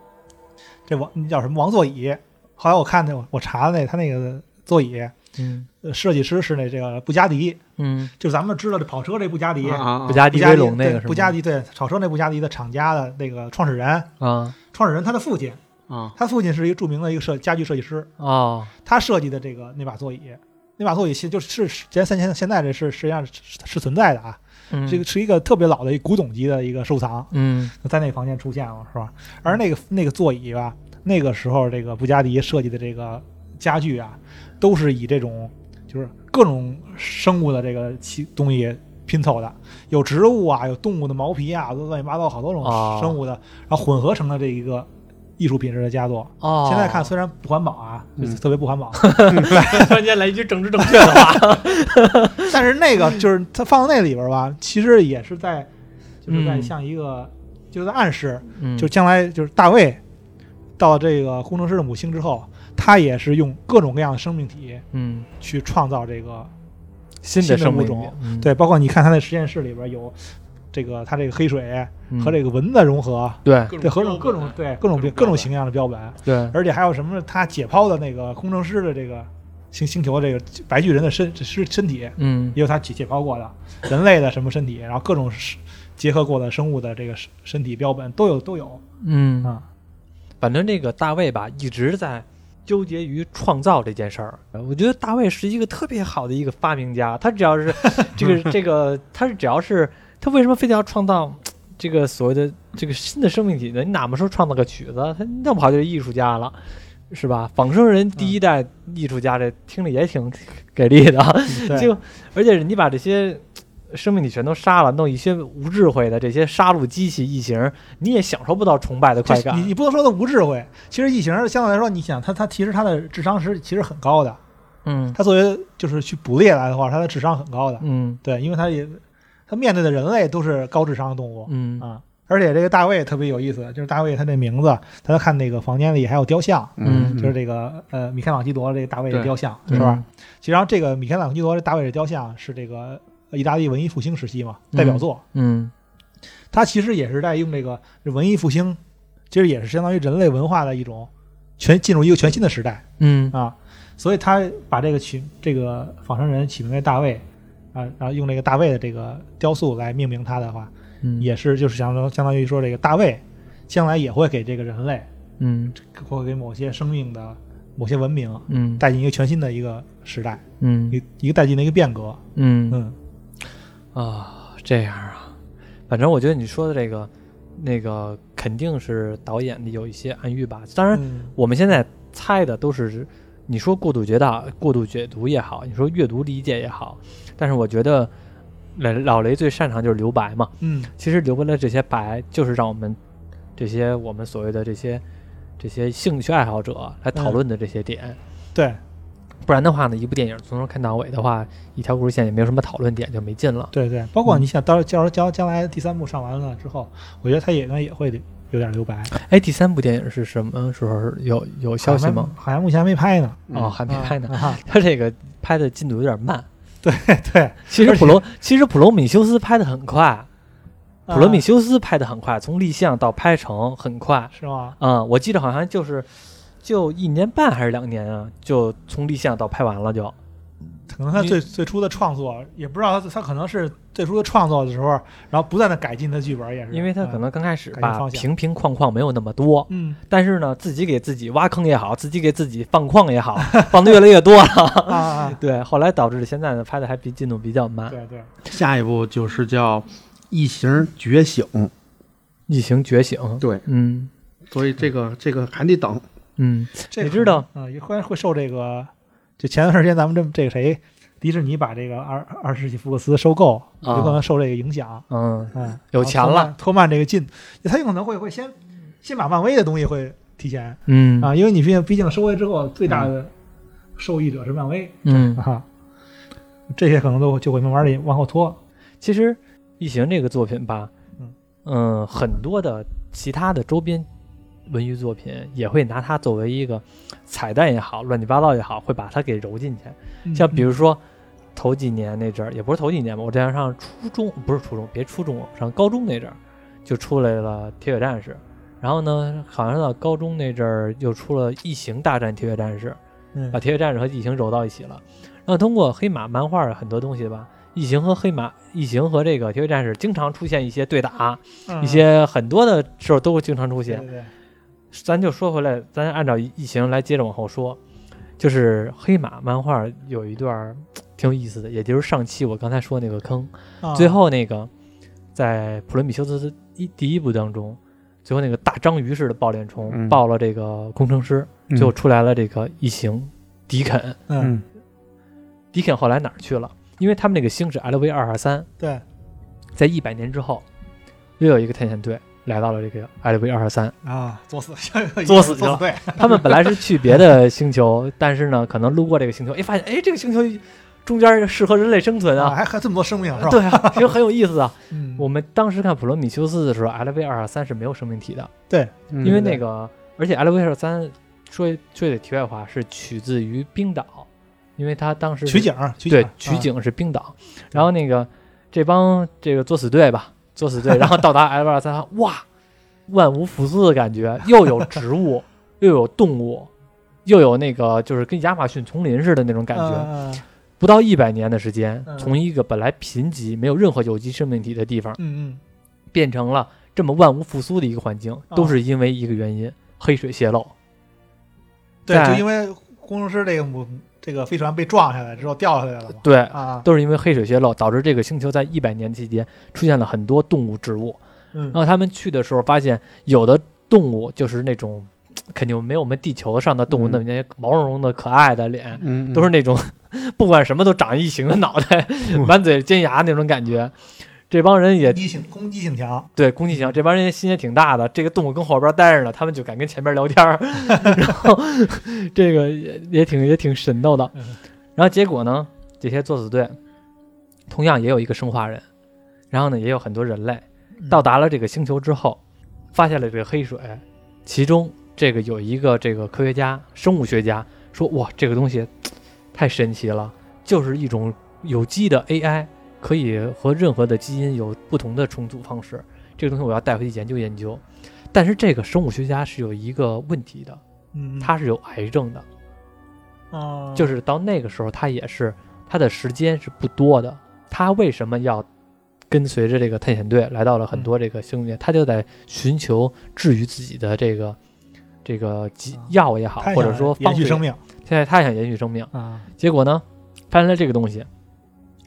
这王那叫什么？王座椅？后来我看那我我查那他那个座椅，嗯。呃设计师是那这个布加迪，嗯，就咱们知道这跑车这布加迪。啊啊布加迪布加迪威龙那个是布加迪对跑车那布加迪的厂家的那个创始人，啊。创始人他的父亲，啊。他父亲是一个著名的一个设家具设计师，哦。他设计的这个那把座椅，那把座椅现就是前三千现在这是实际上是是存在的啊，嗯。这个是一个特别老的一古董级的一个收藏，嗯。在那个房间出现了是吧？而那个那个座椅吧，那个时候这个布加迪设计的这个家具啊，都是以这种就是各种生物的这个其东西拼凑的，有植物啊，有动物的毛皮啊，乱七八糟好多种哦生物的，然后混合成了这一个艺术品质的佳作。哦，现在看虽然不环保啊，嗯特别不环保，突然间来一句政治正确的话，但是那个就是它放到那里边儿吧，其实也是在就是在嗯。像一个、就是在暗示，嗯。就将来就是大卫到了这个工程师的母星之后，他也是用各种各样的生命体嗯。去创造这个新新的生物种，嗯。对，包括你看他在实验室里边有这个他这个黑水嗯。和这个蚊子融合，对。对，和各种对各种各种各种形象的标本，对。而且还有什么他解剖的那个工程师的这个星星球这个白巨人的身身身体，嗯。也有他解解剖过的人类的什么身体，然后各种结合过的生物的这个身身体标本都有都有。嗯。啊。反正这个大卫吧，一直在纠结于创造这件事儿。我觉得大卫是一个特别好的一个发明家，他只要是 这个这个，他是只要是他为什么非得要创造这个所谓的这个新的生命体呢？你哪么说创造个曲子，他弄不好就是艺术家了。是吧？仿生人第一代艺术家，这听着也挺给力的。对就而且你把这些生命体全都杀了，弄一些无智慧的这些杀戮机器异形，你也享受不到崇拜的快感。你你不能说它无智慧，其实异形相对来说，你想它它其实它的智商是其实很高的，嗯它作为就是去捕猎来的话，它的智商很高的。嗯对，因为它也它面对的人类都是高智商的动物嗯啊。而且这个大卫特别有意思，就是大卫他那名字，大家看那个房间里还有雕像，嗯就是这个呃米开朗基罗这个大卫的雕像，是吧？其实上这个米开朗基罗这大卫的雕像是这个意大利文艺复兴时期嘛代表作，嗯。他其实也是在用这个文艺复兴，其实也是相当于人类文化的一种全进入一个全新的时代嗯。啊，所以他把这个取这个仿生人起名为大卫啊，然后用这个大卫的这个雕塑来命名他的话，嗯也是就是相当相当于说这个大卫将来也会给这个人类嗯。会给某些生命的某些文明嗯带进一个全新的一个时代，嗯一个一个带进的一个变革。嗯。嗯啊，这样啊，反正我觉得你说的这个，那个肯定是导演的有一些暗喻吧。当然，嗯我们现在猜的都是你说过度解大、过度解读也好，你说阅读理解也好，但是我觉得老老雷最擅长就是留白嘛。嗯其实留白的这些白，就是让我们这些我们所谓的这些这些兴趣爱好者来讨论的这些点。对不然的话呢，一部电影从头看到尾的话，一条故事线也没有什么讨论点，就没劲了。对对，包括你想到将将将来第三部上完了之后，我觉得它也应该也会有点留白。哎，第三部电影是什么时候有有消息吗？好像目前还没拍呢。哦，还没拍呢。啊，他这个拍的进度有点慢。对 对，其实普罗其实普罗米修斯拍的很快，普罗米啊修斯拍的很快，从立项到拍成很快。是吗？嗯，我记得好像就是就一年半还是两年啊，就从立项到拍完了就。可能他最最初的创作也不知道他他可能是最初的创作的时候，然后不断的改进他剧本，也是因为他可能刚开始吧，瓶瓶框框没有那么多，嗯但是呢，自己给自己挖坑也好，自己给自己放矿也好，放的越来越多了。啊啊，对，后来导致现在呢拍的还比进度比较慢。对对，下一步就是叫《异形觉醒》，异形觉醒，对，嗯所以这个这个还得等。嗯，这个你知道啊，也会会受这个，就前段时间咱们这这个谁，迪士尼把这个二二十世纪福克斯收购，啊有可能受这个影响。嗯嗯，有钱了，拖慢这个进，他有可能会会先先把漫威的东西会提前嗯啊，因为你毕竟毕竟收回之后最大的受益者是漫威嗯，啊，这些可能都就会慢慢的往后拖。其实异形这个作品吧，嗯嗯，很多的其他的周边文娱作品也会拿它作为一个彩蛋也好，乱七八糟也好，会把它给揉进去。像比如说头几年那阵儿，也不是头几年吧，我这样上初中不是初中，别初中，上高中那阵儿就出来了铁血战士，然后呢，好像到高中那阵儿又出了异形大战铁血战士，嗯把铁血战士和异形揉到一起了。然后通过黑马漫画很多东西吧，异形和黑马，异形和这个铁血战士经常出现一些对打，嗯一些很多的时候都会经常出现。对对对，咱就说回来，咱按照异形来接着往后说，就是黑马漫画有一段挺有意思的，也就是上期我刚才说那个坑，啊最后那个在普罗米修斯一第一部当中，最后那个大章鱼似的爆脸虫、嗯爆了这个工程师，最后出来了这个异形迪肯。嗯迪肯后来哪儿去了？因为他们那个星是 LV 二二三，对在一百年之后，又有一个探险队来到了这个 LV 二二三。啊，作死 作死去了。作死对，他们本来是去别的星球，但是呢，可能路过这个星球，哎，发现哎，这个星球中间适合人类生存啊，啊。还还这么多生命是吧？对啊，其实很有意思啊。嗯，我们当时看普罗米修斯的时候，LV 二二三是没有生命体的，对。因为那个，而且 LV 二三说说句题外话，是取自于冰岛，因为他当时取景取对取景是冰岛，然后那个这帮这个作死队吧，作死队，然后到达 L 二三，哇，万无复苏的感觉，又有植物，又有动物，又有那个就是跟亚马逊丛林似的那种感觉。嗯不到一百年的时间，嗯从一个本来贫瘠、没有任何有机生命体的地方，嗯变成了这么万无复苏的一个环境，哦都是因为一个原因——黑水泄漏。嗯，对，就因为工程师这个母这个飞船被撞下来之后掉下来了嘛，对，啊，都是因为黑水泄漏导致这个星球在一百年期间出现了很多动物、植物。嗯然后他们去的时候发现，有的动物就是那种 肯定没有我们地球上的动物嗯那么那些毛茸茸的可爱的脸，嗯，都是那种 不管什么都长异形的脑袋，满嘴尖牙那种感觉。这帮人也攻击性攻击性强，对攻击性强，这帮人心也挺大的。这个动物跟后边待着呢，他们就敢跟前边聊天儿，然后这个也也挺也挺神叨的嗯。然后结果呢，这些作死队同样也有一个生化人，然后呢也有很多人类嗯到达了这个星球之后，发现了这个黑水，其中这个有一个这个科学家、生物学家说：“哇，这个东西太神奇了，就是一种有机的 AI，可以和任何的基因有不同的重组方式。这个东西我要带回去研究研究。”但是这个生物学家是有一个问题的，嗯，他是有癌症的，啊，就是到那个时候他也是他的时间是不多的。他为什么要跟随着这个探险队来到了很多这个星界？他就在寻求治愈自己的这个这个药也好，或者说延续生。命现在他想延续生命，啊，结果呢，发现了这个东西，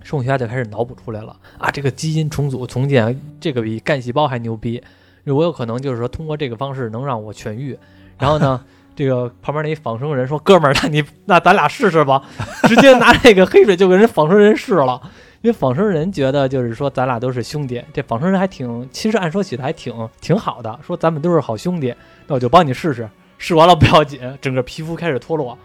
生物学家就开始脑补出来了啊，这个基因重组重建，这个比干细胞还牛逼。我有可能就是说通过这个方式能让我痊愈。然后呢，这个旁边那一仿生人说：“哥们儿，那你那咱俩试试吧。”直接拿这个黑水就给人仿生人试了。因为仿生人觉得就是说咱俩都是兄弟，这仿生人还挺，其实按说起来还挺挺好的，说咱们都是好兄弟，那我就帮你试试。试完了不要紧，整个皮肤开始脱落，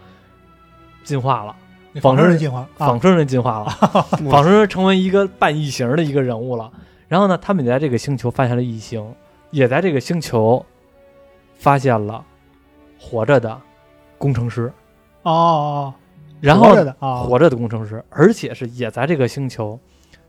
进化了。那仿生人进化啊仿生人进化了，仿生人成为一个半异形的一个人物了。然后呢，他们也在这个星球发现了异形，也在这个星球发现了活着的工程师，哦哦，然后活着的啊，活着的工程师，而且是也在这个星球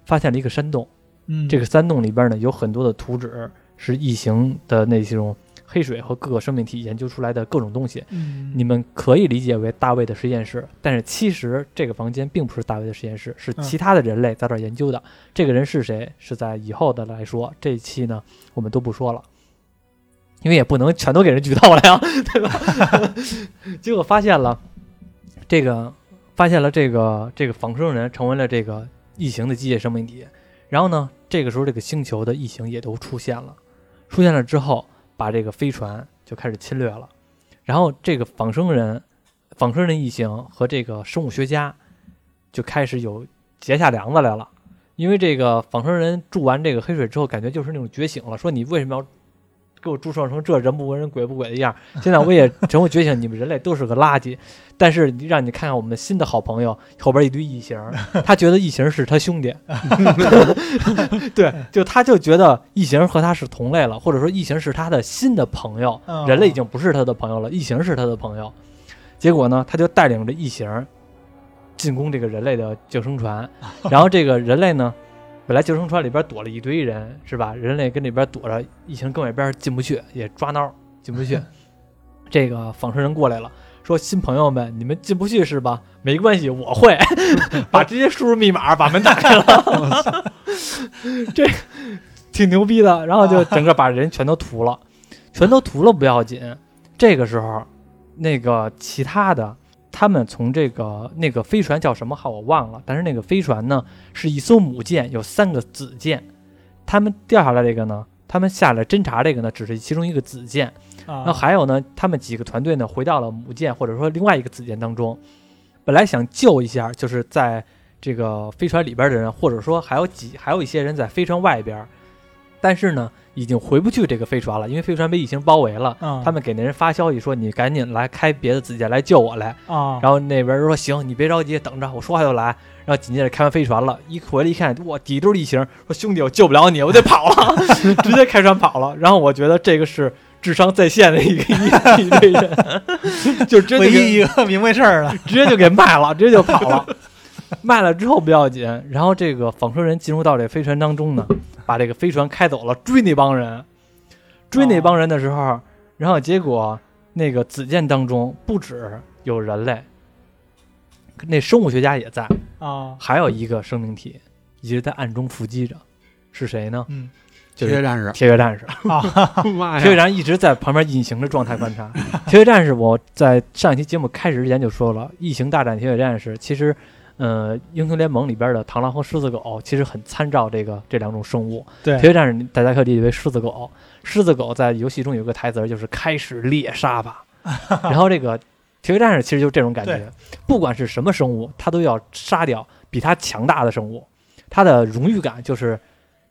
发现了一个山洞。嗯，这个山洞里边呢有很多的图纸，是异形的那些种黑水和各个生命体研究出来的各种东西。嗯你们可以理解为大卫的实验室，但是其实这个房间并不是大卫的实验室，是嗯其他的人类在这儿研究的。这个人是谁？是在以后的来说，这一期呢我们都不说了，因为也不能全都给人举到了呀，对吧？结果发现了这个，发现了这个这个仿生人成为了这个异形的机械生命体，然后呢，这个时候这个星球的异形也都出现了，出现了之后，把这个飞船就开始侵略了。然后这个仿生人、仿生人异形和这个生物学家就开始有结下梁子来了。因为这个仿生人住完这个黑水之后，感觉就是那种觉醒了，说你为什么要给我注射成这人不为人鬼不鬼的样儿？现在我也成为觉醒，你们人类都是个垃圾。但是让你看看我们的新的好朋友，后边一堆异形，他觉得异形是他兄弟，对，就他就觉得异形和他是同类了，或者说异形是他的新的朋友，嗯人类已经不是他的朋友了，异形是他的朋友。结果呢，他就带领着异形进攻这个人类的救生船，然后这个人类呢，本来救生船里边躲了一堆人，是吧？人类跟里边躲着，疫情跟外边进不去，也抓挠进不去。这个仿生人过来了。说新朋友们，你们进不去是吧？没关系，我会 把直接输入密码把门打开了，这挺牛逼的。然后就整个把人全都屠了，全都屠了不要紧。这个时候，那个其他的，他们从这个那个飞船叫什么号我忘了，但是那个飞船呢是一艘母舰，有三个子舰。他们掉下来这个呢，他们下来侦察这个呢，只是其中一个子舰。然然后还有呢，他们几个团队呢回到了母舰或者说另外一个子舰当中，本来想救一下，就是在这个飞船里边的人，或者说还有几还有一些人在飞船外边，但是呢已经回不去这个飞船了，因为飞船被异形包围了。啊，他们给那人发消息说：“你赶紧来开别的子舰来救我来。”啊，然后那边说：“行，你别着急，等着，我说话就来。”然后紧接着开完飞船了，一回来一看，哇，底都是异形，说：“兄弟，我救不了你，我得跑了。”直接开船跑了。然后我觉得这个是智商在线的一个一一堆人，就直接唯一一个明白事儿了，直接就给卖了，直接就跑了。卖了之后不要紧，然后这个仿生人进入到这飞船当中呢，把这个飞船开走了，追那帮人。追那帮人的时候，然后结果那个子舰当中不止有人类，那生物学家也在，啊，还有一个生命体一直在暗中伏击着，是谁呢？嗯铁血战士，铁血战士。啊，妈铁血呀！战士一直在旁边隐形的状态观察。铁血战士，我在上一期节目开始之前就说了，《异形大战铁血战士》其实，呃，英雄联盟里边的螳螂和狮子狗其实很参照这个这两种生物。对。铁血战士大家可以理解为狮子狗，狮子狗在游戏中有个台词儿就是“开始猎杀吧 ”，然后这个铁血战士其实就是这种感觉，不管是什么生物，它都要杀掉比它强大的生物，它的荣誉感就是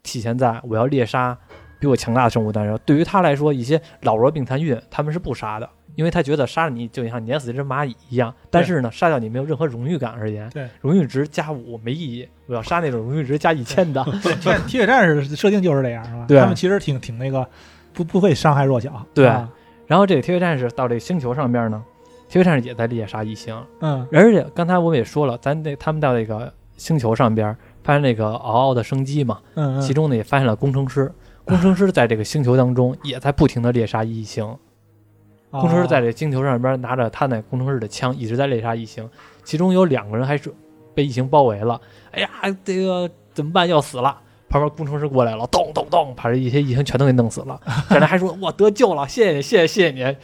体现在我要猎杀比我强大的生物诞生。对于他来说，一些老弱病残孕他们是不杀的，因为他觉得杀了你就像碾死一只蚂蚁一样。但是呢，杀掉你没有任何荣誉感而言，对荣誉值加五没意义。我要杀那种荣誉值加一千的。对，铁铁血战士设定就是这样，是吧？对他们其实挺挺那个，不不会伤害弱小。对啊然后这个铁血战士到这个星球上面呢，铁血战士也在猎杀异形，嗯而且刚才我们也说了，咱那他们到那个星球上边发现那个嗷嗷的生机嘛，嗯，其中呢也发现了工程师。工程师在这个星球当中也在不停的猎杀异形，哦工程师在这星球上边拿着他那工程师的枪一直在猎杀异形，其中有两个人还是被异形包围了。哎呀，这个怎么办？要死了！旁边工程师过来了，咚咚咚，把这一些异形全都给弄死了。这人还说：“我得救了，谢谢你，谢谢谢谢你。”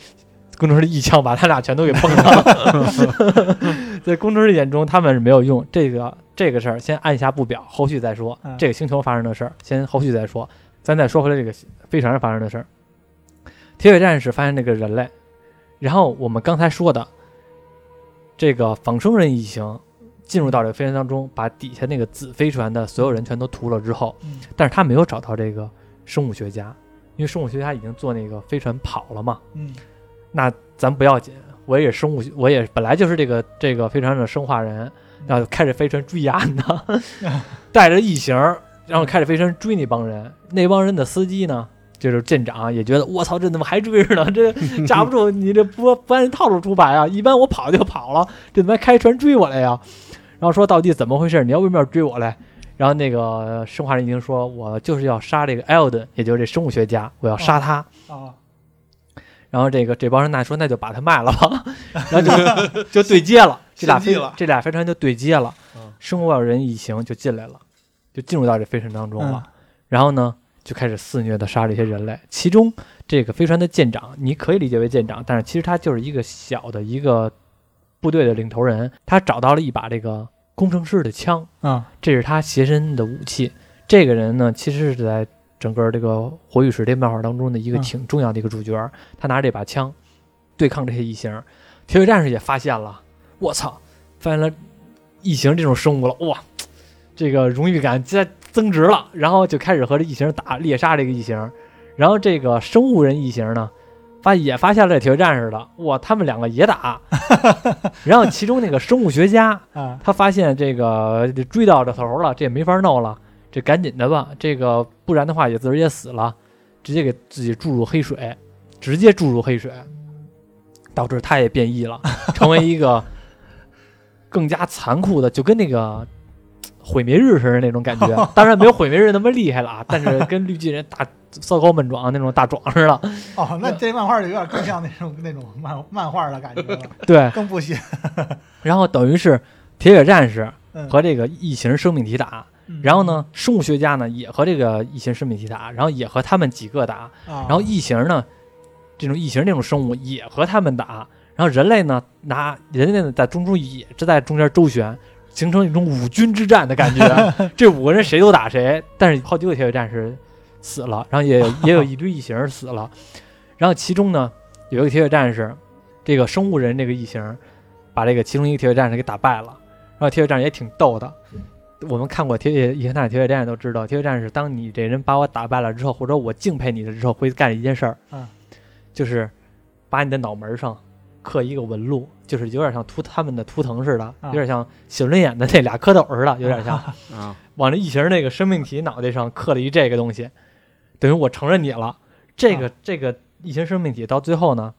工程师一枪把他俩全都给崩了。在工程师眼中，他们是没有用。这个这个事儿先按下不表，后续再说。嗯这个星球发生的事儿，先后续再说。咱再说回来这个飞船上发生的事儿。铁血战士发现这个人类，然后我们刚才说的这个仿生人异形进入到这个飞船当中，把底下那个子飞船的所有人全都屠了之后，嗯但是他没有找到这个生物学家，因为生物学家已经坐那个飞船跑了嘛。嗯那咱不要紧，我也生物，我也本来就是这个这个飞船上的生化人，然后开着飞船追呀呢，带着异形，然后开着飞船追那帮人，那帮人的司机呢，就是镇长也觉得我操，这怎么还追着呢？这架不住你这不不按套路出牌啊！一般我跑就跑了，这怎么还开船追我来呀？然后说到底怎么回事？你要为什么要追我来？然后那个生化人已经说，我就是要杀这个艾尔顿，也就是这生物学家，我要杀他。啊然后这个这帮人那说那就把它卖了吧，然后就就对接了，这俩飞了这俩飞船就对接了嗯，生化人一行就进来了，就进入到这飞船当中了嗯。然后呢，就开始肆虐的杀这些人类。其中这个飞船的舰长，你可以理解为舰长，但是其实他就是一个小的一个部队的领头人。他找到了一把这个工程师的枪，啊这是他携身的武器。这个人呢，其实是在整个这个《火与史》这漫画当中的一个嗯挺重要的一个主角。他拿着这把枪对抗这些异形。铁血战士也发现了，我操，发现了异形这种生物了，哇，这个荣誉感加增值了。然后就开始和这异形打猎杀这个异形。然后这个生物人异形呢，发也发现了这铁血战士了，哇，他们两个也打。然后其中那个生物学家 啊他发现这个追到这头了，这也没法弄了，这赶紧的吧，这个不然的话也自个儿也死了，直接给自己注入黑水，直接注入黑水，导致他也变异了，成为一个更加残酷的，就跟那个毁灭日似的那种感觉。当然没有毁灭日那么厉害了啊，但是跟绿巨人大 骚高闷壮那种大壮似的。哦，那这漫画就有点更像那种 那种漫漫画的感觉了，对，更不行。然后等于是铁血战士嗯和这个异形生命体打。然后？呢，生物学家呢也和这个异形生命体打，然后也和他们几个打，然后异形呢，这种异形这种生物也和他们打，然后人类呢拿人类呢在中中也是在中间周旋，形成一种五军之战的感觉。这五个人谁都打谁，但是好几个铁血战士死了，然后也也有一堆异形死了，然后其中呢有一个铁血战士，这个生物人这个异形把这个其中一个铁血战士给打败了，然后铁血战士也挺逗的。我们看过《铁血异形大战铁血战士》都知道，铁血战士当你这人把我打败了之后，或者我敬佩你的之后，会干一件事儿，嗯就是把你的脑门上刻一个纹路，就是有点像图他们的图腾似的，啊有点像写轮眼的那俩蝌蚪似的，有点像啊，往这异形那个生命体脑袋上刻了一这个东西，等于我承认你了。这个、这个异形生命体到最后呢，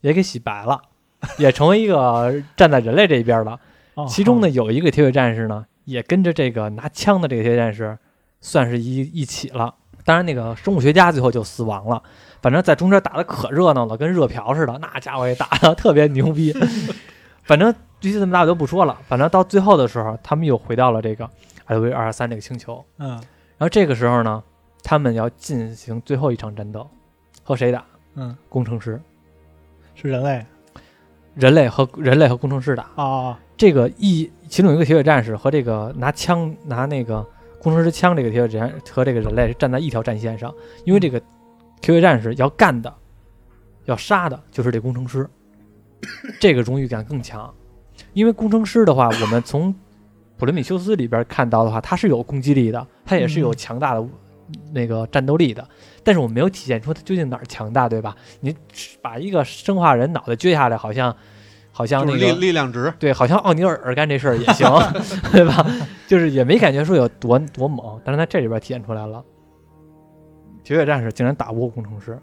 也给洗白了，也成为一个站在人类这一边了。哦其中呢，有一个铁血战士呢，也跟着这个拿枪的这个铁血战士算是一一起了。当然，那个生物学家最后就死亡了。反正在中间打的可热闹了，跟热瓢似的，那家伙也打的 特别牛逼。反正具体怎么打我就不说了。反正到最后的时候，他们又回到了这个 L V 二三这个星球。嗯然后这个时候呢，他们要进行最后一场战斗，和谁打？嗯，工程师，是人类人类和人类和工程师打。啊这个一其中有一个铁血战士和这个拿枪拿那个工程师枪这个铁血战和这个人类是站在一条战线上，因为这个铁血战士要干的、要杀的就是这工程师，这个荣誉感更强。因为工程师的话，我们从普罗米修斯里边看到的话，他是有攻击力的，他也是有嗯强大的那个战斗力的，但是我没有体现出他究竟哪儿强大，对吧？你把一个生化人脑袋撅下来，好像好像就是力那个力量值，对，好像奥尼尔干这事儿也行，对吧？就是也没感觉说有多多猛，但是在这里边体现出来了。铁血战士竟然打不过工程师，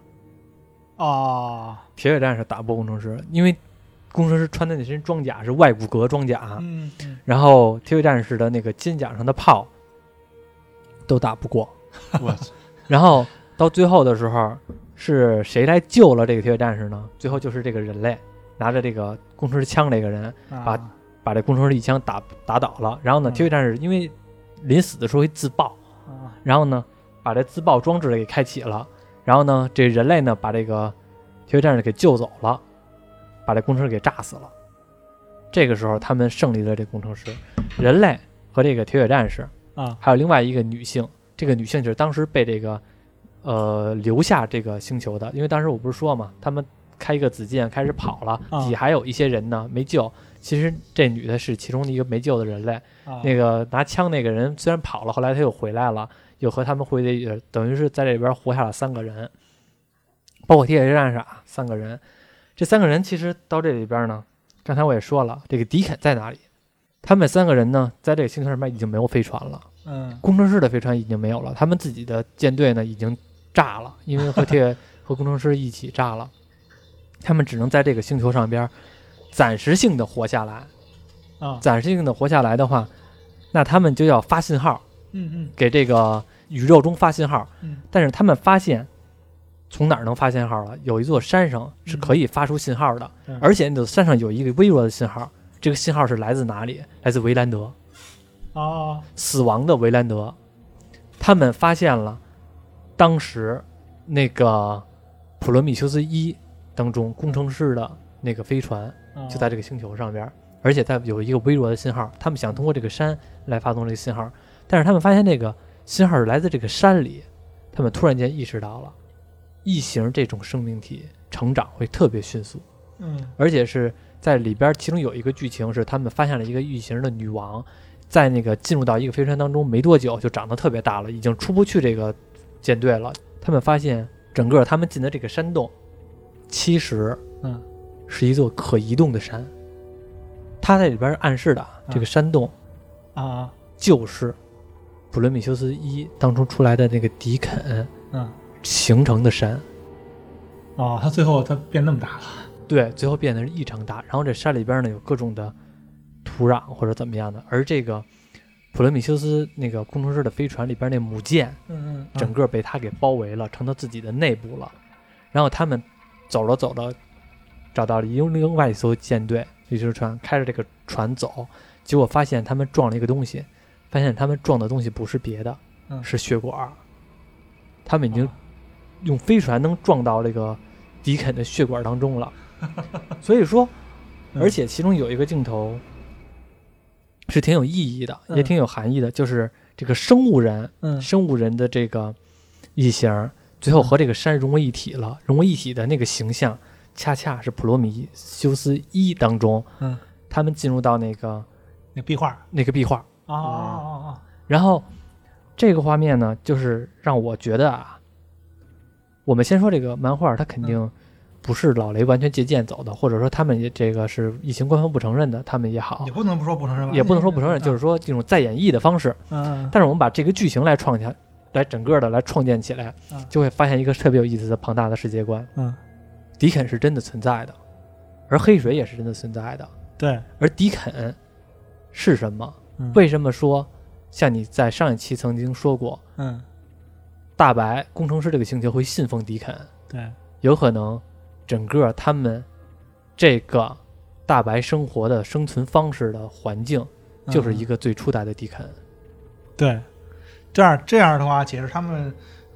哦，铁血战士打不过工程师，因为工程师穿的那身装甲是外骨骼装甲，嗯嗯。然后铁血战士的那个肩甲上的炮都打不过，我操。然后到最后的时候，是谁来救了这个铁血战士呢？最后就是这个人类拿着这个工程师枪这个人，啊把把这工程师一枪打打倒了。然后呢，嗯。铁血战士因为临死的时候会自爆，啊。然后呢把这自爆装置给开启了。然后呢，这人类呢把这个铁血战士给救走了，把这工程师给炸死了。这个时候，他们胜利了这工程师，人类和这个铁血战士啊还有另外一个女性，这个女性就是当时被这个呃留下这个星球的，因为当时我不是说嘛，他们开一个子舰开始跑了，啊底下还有一些人呢没救。其实这女的是其中的一个没救的人类，啊那个拿枪那个人虽然跑了，后来他又回来了，又和他们回的，等于是在这里边活下了三个人，包括铁血战士啊，三个人。这三个人其实到这里边呢，刚才我也说了，这个迪肯在哪里？他们三个人呢，在这个星球上面已经没有飞船了。嗯工程师的飞船已经没有了，他们自己的舰队呢已经炸了，因为和铁 和工程师一起炸了，他们只能在这个星球上边暂时性的活下来。啊暂时性的活下来的话，那他们就要发信号嗯嗯给这个宇宙中发信号。嗯但是他们发现从哪儿能发信号了？有一座山上是可以发出信号的，嗯而且那座山上有一个微弱的信号。这个信号是来自哪里？来自维兰德。啊死亡的维兰德，他们发现了当时那个普罗米修斯一当中工程师的那个飞船啊就在这个星球上边，而且在有一个微弱的信号，他们想通过这个山来发送这个信号，但是他们发现那个信号是来自这个山里，他们突然间意识到了异形这种生命体成长会特别迅速，嗯而且是在里边，其中有一个剧情是他们发现了一个异形的女王，在那个进入到一个飞船当中没多久就长得特别大了，已经出不去这个舰队了。他们发现整个他们进的这个山洞，其实嗯是一座可移动的山。他在里边暗示的啊这个山洞啊就是普罗米修斯一当初出来的那个迪肯嗯形成的山。哦，他最后他变那么大了对，最后变得是异常大。然后这山里边呢有各种的土壤或者怎么样的，而这个普罗米修斯那个工程师的飞船里边那母舰，嗯嗯整个被他给包围了，成他自己的内部了。然后他们走着走着，找到了一另外一艘舰队，一艘船，开着这个船走，结果发现他们撞了一个东西，发现他们撞的东西不是别的，嗯。是血管儿。他们已经啊用飞船能撞到这个迪肯的血管当中了。所以说，嗯。而且其中有一个镜头是挺有意义的，也嗯。挺有含义的，就是这个生物人，嗯。生物人的这个异形，最后和这个山融为一体了。融为一体的那个形象，恰恰是普罗米修斯一当中，嗯，他们进入到那个那壁画那个壁画，啊啊啊然后这个画面呢，就是让我觉得啊，我们先说这个漫画，它肯定不是老雷完全借鉴走的，或者说他们也这个是疫情官方不承认的，他们也好。也，不能不说不承认吧，也不能说不承认，就是说这种再演绎的方式。嗯但是我们把这个剧情来创下，来整个的来创建起来嗯，就会发现一个特别有意思的庞大的世界观。嗯。迪肯是真的存在的，而黑水也是真的存在的。对。而迪肯是什么？嗯。为什么说像你在上一期曾经说过，嗯。大白工程师这个星球会信奉迪肯？对。有可能整个他们这个大白生活的生存方式的环境，就是一个个最初代的迪肯，对。这样这样的话，解释他们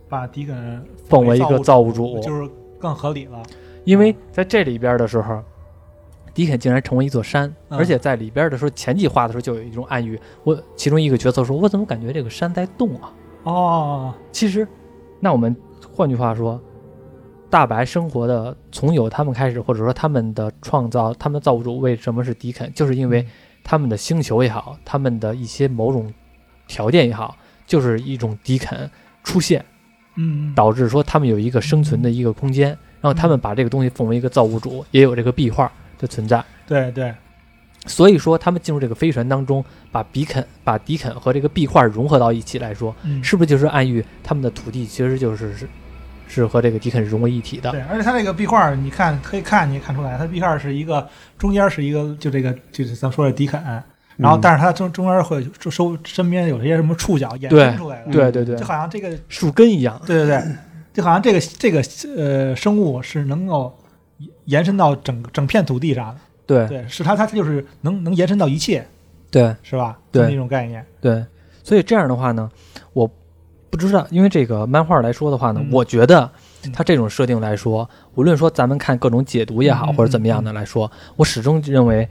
把迪肯奉为一个造物主，主。就是更合理了。因为在这里边的时候，迪肯竟然成为一座山，嗯而且在里边的时候，前几话的时候就有一种暗喻。我其中一个角色说：“我怎么感觉这个山在动啊哦，？”其实，那我们换句话说，大白生活的从有他们开始，或者说他们的创造，他们的造物主为什么是迪肯，就是因为他们的星球也好，他们的一些某种条件也好，就是一种迪肯出现，嗯，导致说他们有一个生存的一个空间，然后他们把这个东西奉为一个造物主，也有这个壁画的存在。对对，所以说，他们进入这个飞船当中，把比肯、把迪肯和这个壁画融合到一起来说，嗯是不是就是暗喻他们的土地其实就是是是和这个迪肯融为一体的？对，而且它这个壁画，你看可以看，你看出来，它壁画是一个中间是一个，就这个就是咱们说的迪肯，然后但是它中中间会就收身边有些什么触角衍生出来的，对对对就，好像这个，树根一样。对对对，就好像这个这个呃生物是能够延伸到整整片土地上的，对。对，是它它就是能能延伸到一切，对。是吧？对。这么一种概念，对，所以这样的话呢，我不知道，因为这个漫画来说的话呢，嗯。我觉得嗯它这种设定来说，无论说咱们看各种解读也好，嗯或者怎么样的来说，我始终认为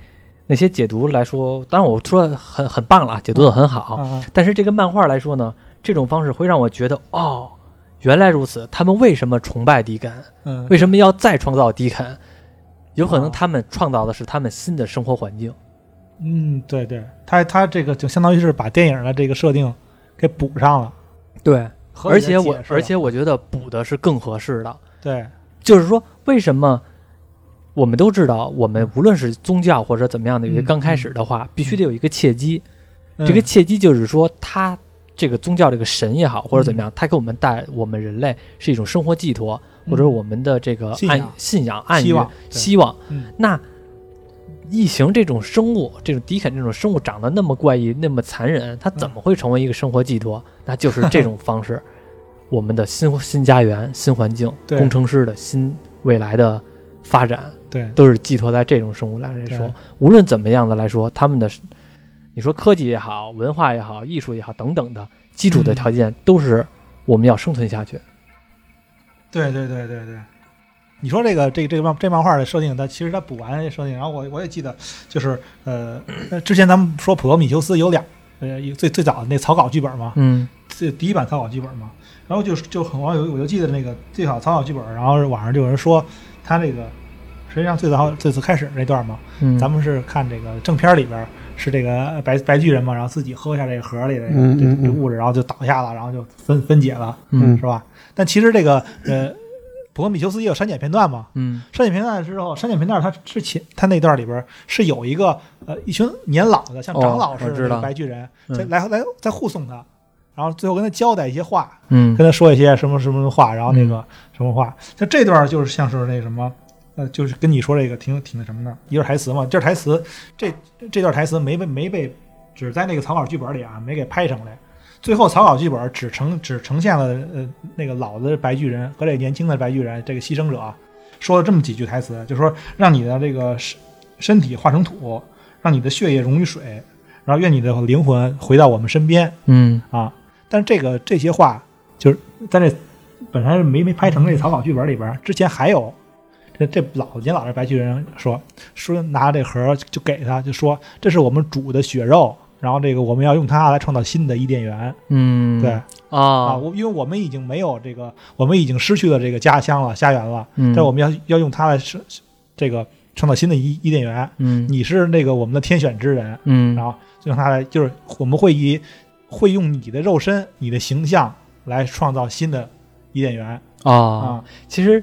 那些解读来说，当然我说很很棒了，解读的很好，啊但是这个漫画来说呢，这种方式会让我觉得，哦，原来如此，他们为什么崇拜迪肯？嗯，为什么要再创造迪肯？有可能哦他们创造的是他们新的生活环境。嗯，对对，他他这个就相当于是把电影的这个设定给补上了，对，而且我而且我觉得补的是更合适的。对，就是说，为什么我们都知道，我们无论是宗教或者怎么样的，一个嗯刚开始的话，必须得有一个契机。嗯这个契机就是说，他这个宗教这个神也好，或者怎么样，他给我们带我们人类是一种生活寄托，或者我们的这个暗信仰信仰、暗语希望、希望。嗯。那异形这种生物，这种迪肯这种生物长得那么怪异、那么残忍，它怎么会成为一个生活寄托？那就是这种方式，我们的新新家园、新环境、工程师的新未来的发展，对。都是寄托在这种生物来来说。无论怎么样的来说，他们的你说科技也好、文化也好、艺术也好等等的基础的条件，都是我们要生存下去。对对对对对，你说这个这个这个漫这漫画的设定，它其实它补完这设定，然后我我也记得，就是呃，呃之前咱们说普罗米修斯有两呃一最最早的那草稿剧本嘛，嗯。这第一版草稿剧本嘛，然后就就很网友我就记得那个最早草稿剧本，然后网上就有人说他这个实际上最早最早开始那段嘛，嗯，咱们是看这个正片里边是这个白白巨人嘛，然后自己喝下这个盒里的这个物质，然后就倒下了，然后就分分解了，嗯是吧？但其实这个呃，普罗米修斯也有删减片段嘛。嗯删减片段之后，删减片段它之前它那段里边是有一个呃一群年老的像长老似的白巨人，嗯在来来在护送他，然后最后跟他交代一些话，嗯跟他说一些什么什么话，然后那个什么话，像这段就是像是那什么。呃，就是跟你说这个挺挺那什么的，一段台词嘛。这段台词，这这段台词没被没被，只在那个草稿剧本里啊，没给拍成来。最后草稿剧本只呈只呈现了呃那个老的白巨人和这年轻的白巨人这个牺牲者啊说了这么几句台词，就说让你的这个身身体化成土，让你的血液溶于水，然后愿你的灵魂回到我们身边嗯啊。但是这个这些话就是在这本来是没没拍成这草稿剧本里边，之前还有这这老年老的白巨人说说拿这盒就给他，就说这是我们煮的血肉，然后这个我们要用它来创造新的伊甸园。嗯，对啊，啊，我因为我们已经没有这个，我们已经失去了这个家乡了、家园了，嗯，但我们要要用它来生这个创造新的伊伊甸园。嗯你是那个我们的天选之人，嗯然后就让他来，就是我们会以会用你的肉身、你的形象来创造新的伊甸园啊，啊。其实，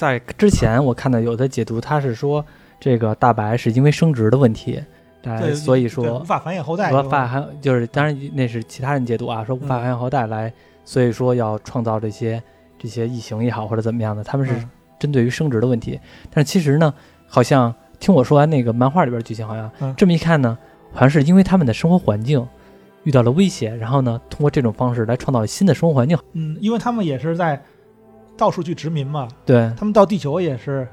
在之前我看到有的解读，他是说这个大白是因为生殖的问题，来对，所以说无法繁衍后代，无法还就是当然那是其他人解读啊，说无法繁衍后代来，所以说要创造这些这些异形也好或者怎么样的，他们是嗯针对于生殖的问题。但是其实呢，好像听我说完那个漫画里边剧情，好像、嗯这么一看呢，好像是因为他们的生活环境遇到了威胁，然后呢，通过这种方式来创造新的生活环境。嗯，因为他们也是在到处去殖民嘛，对，他们到地球也是，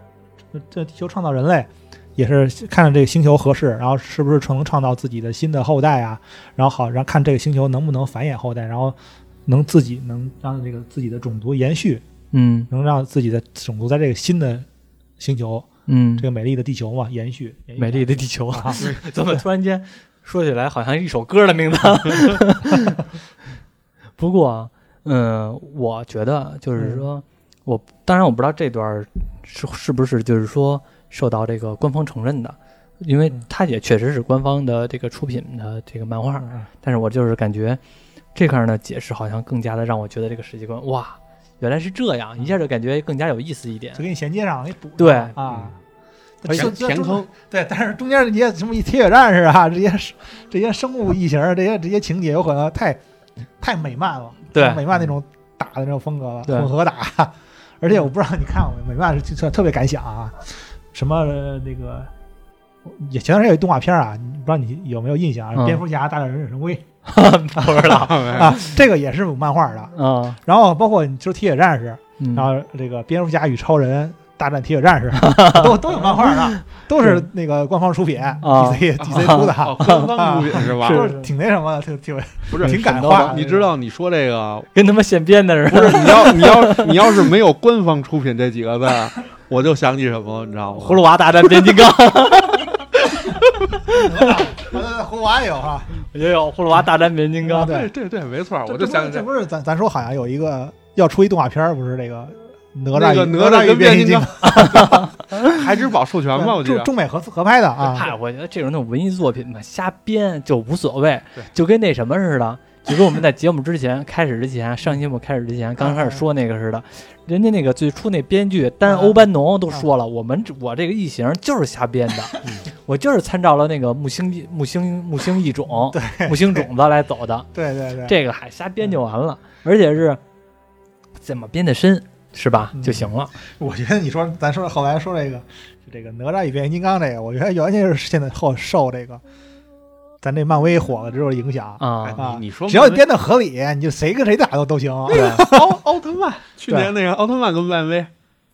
这这地球创造人类，也是看着这个星球合适，然后是不是能创造自己的新的后代啊，然后好然后看这个星球能不能繁衍后代，然后能自己能让这个自己的种族延续，嗯。能让自己的种族在这个新的星球，嗯。这，个美丽的地球嘛延续。延续美丽的地球，啊，怎么突然间说起来好像一首歌的名字？不过，嗯，我觉得就是说，我当然我不知道这段是是不是就是说受到这个官方承认的，因为嗯它也确实是官方的这个出品的这个漫画，嗯。但是我就是感觉这块儿呢解释好像更加的让我觉得这个世界观哇，原来是这样，一下就感觉更加有意思一点。就。给你衔接上，给补对。啊。而且填坑，对，但是中间这些什么铁血战士啊，这些这些生物异形，这些这些情节有可能太太美漫了，对美漫那种打的那种风格了，混合打。而且我不知道你看过没，美漫是特特别敢想啊，什么呃那个也前段时间有一动画片啊，不知道你有没有印象啊？嗯蝙蝠侠大战忍者神龟 不知道啊，这个也是有漫画的。啊，然后包括你说铁血战士，嗯然后这个蝙蝠侠与超人大战铁血战士，都都有漫画的，都是那个官方出品啊，DC DC 出的，哦，官方出品是吧？就是挺那什么的，挺挺不是挺感化。你知道你说这个 跟他妈现编的似不的。是你要你要你要是没有官方出品这几个字，我就想起什么，你知道吗？葫芦娃大战变形金刚，呃葫芦娃也有哈，也有葫芦娃大战变形金刚。对对对对，没错，我就想起这不是咱咱说好像有一个要出一动画片，不是这个哪吒与那个哪吒跟变形金金刚刚，孩之宝授权吧，我记得。中中美合合拍的啊，嗨，我觉得这种那种文艺作品嘛，瞎编就无所谓，就跟那什么似的，就跟我们在节目之前开始之前，上节目开始之前，刚开始说那个似的，人家那个最初那编剧丹啊欧班农都说了，我们我这个异形就是瞎编的，我就是参照了那个木星木星木星异种 木星种子来走的，对对对，这个还瞎编就完了，而且是怎么编的深是吧嗯就行了，我觉得你说咱说后来说这个这个哪吒与变形金刚这个，我觉得完全是现在后受这个咱这漫威火了之后影响。啊哎啊你你说只要你编的合理，你就谁跟谁打都都行。奥奥特曼，去年那个奥特曼跟漫威，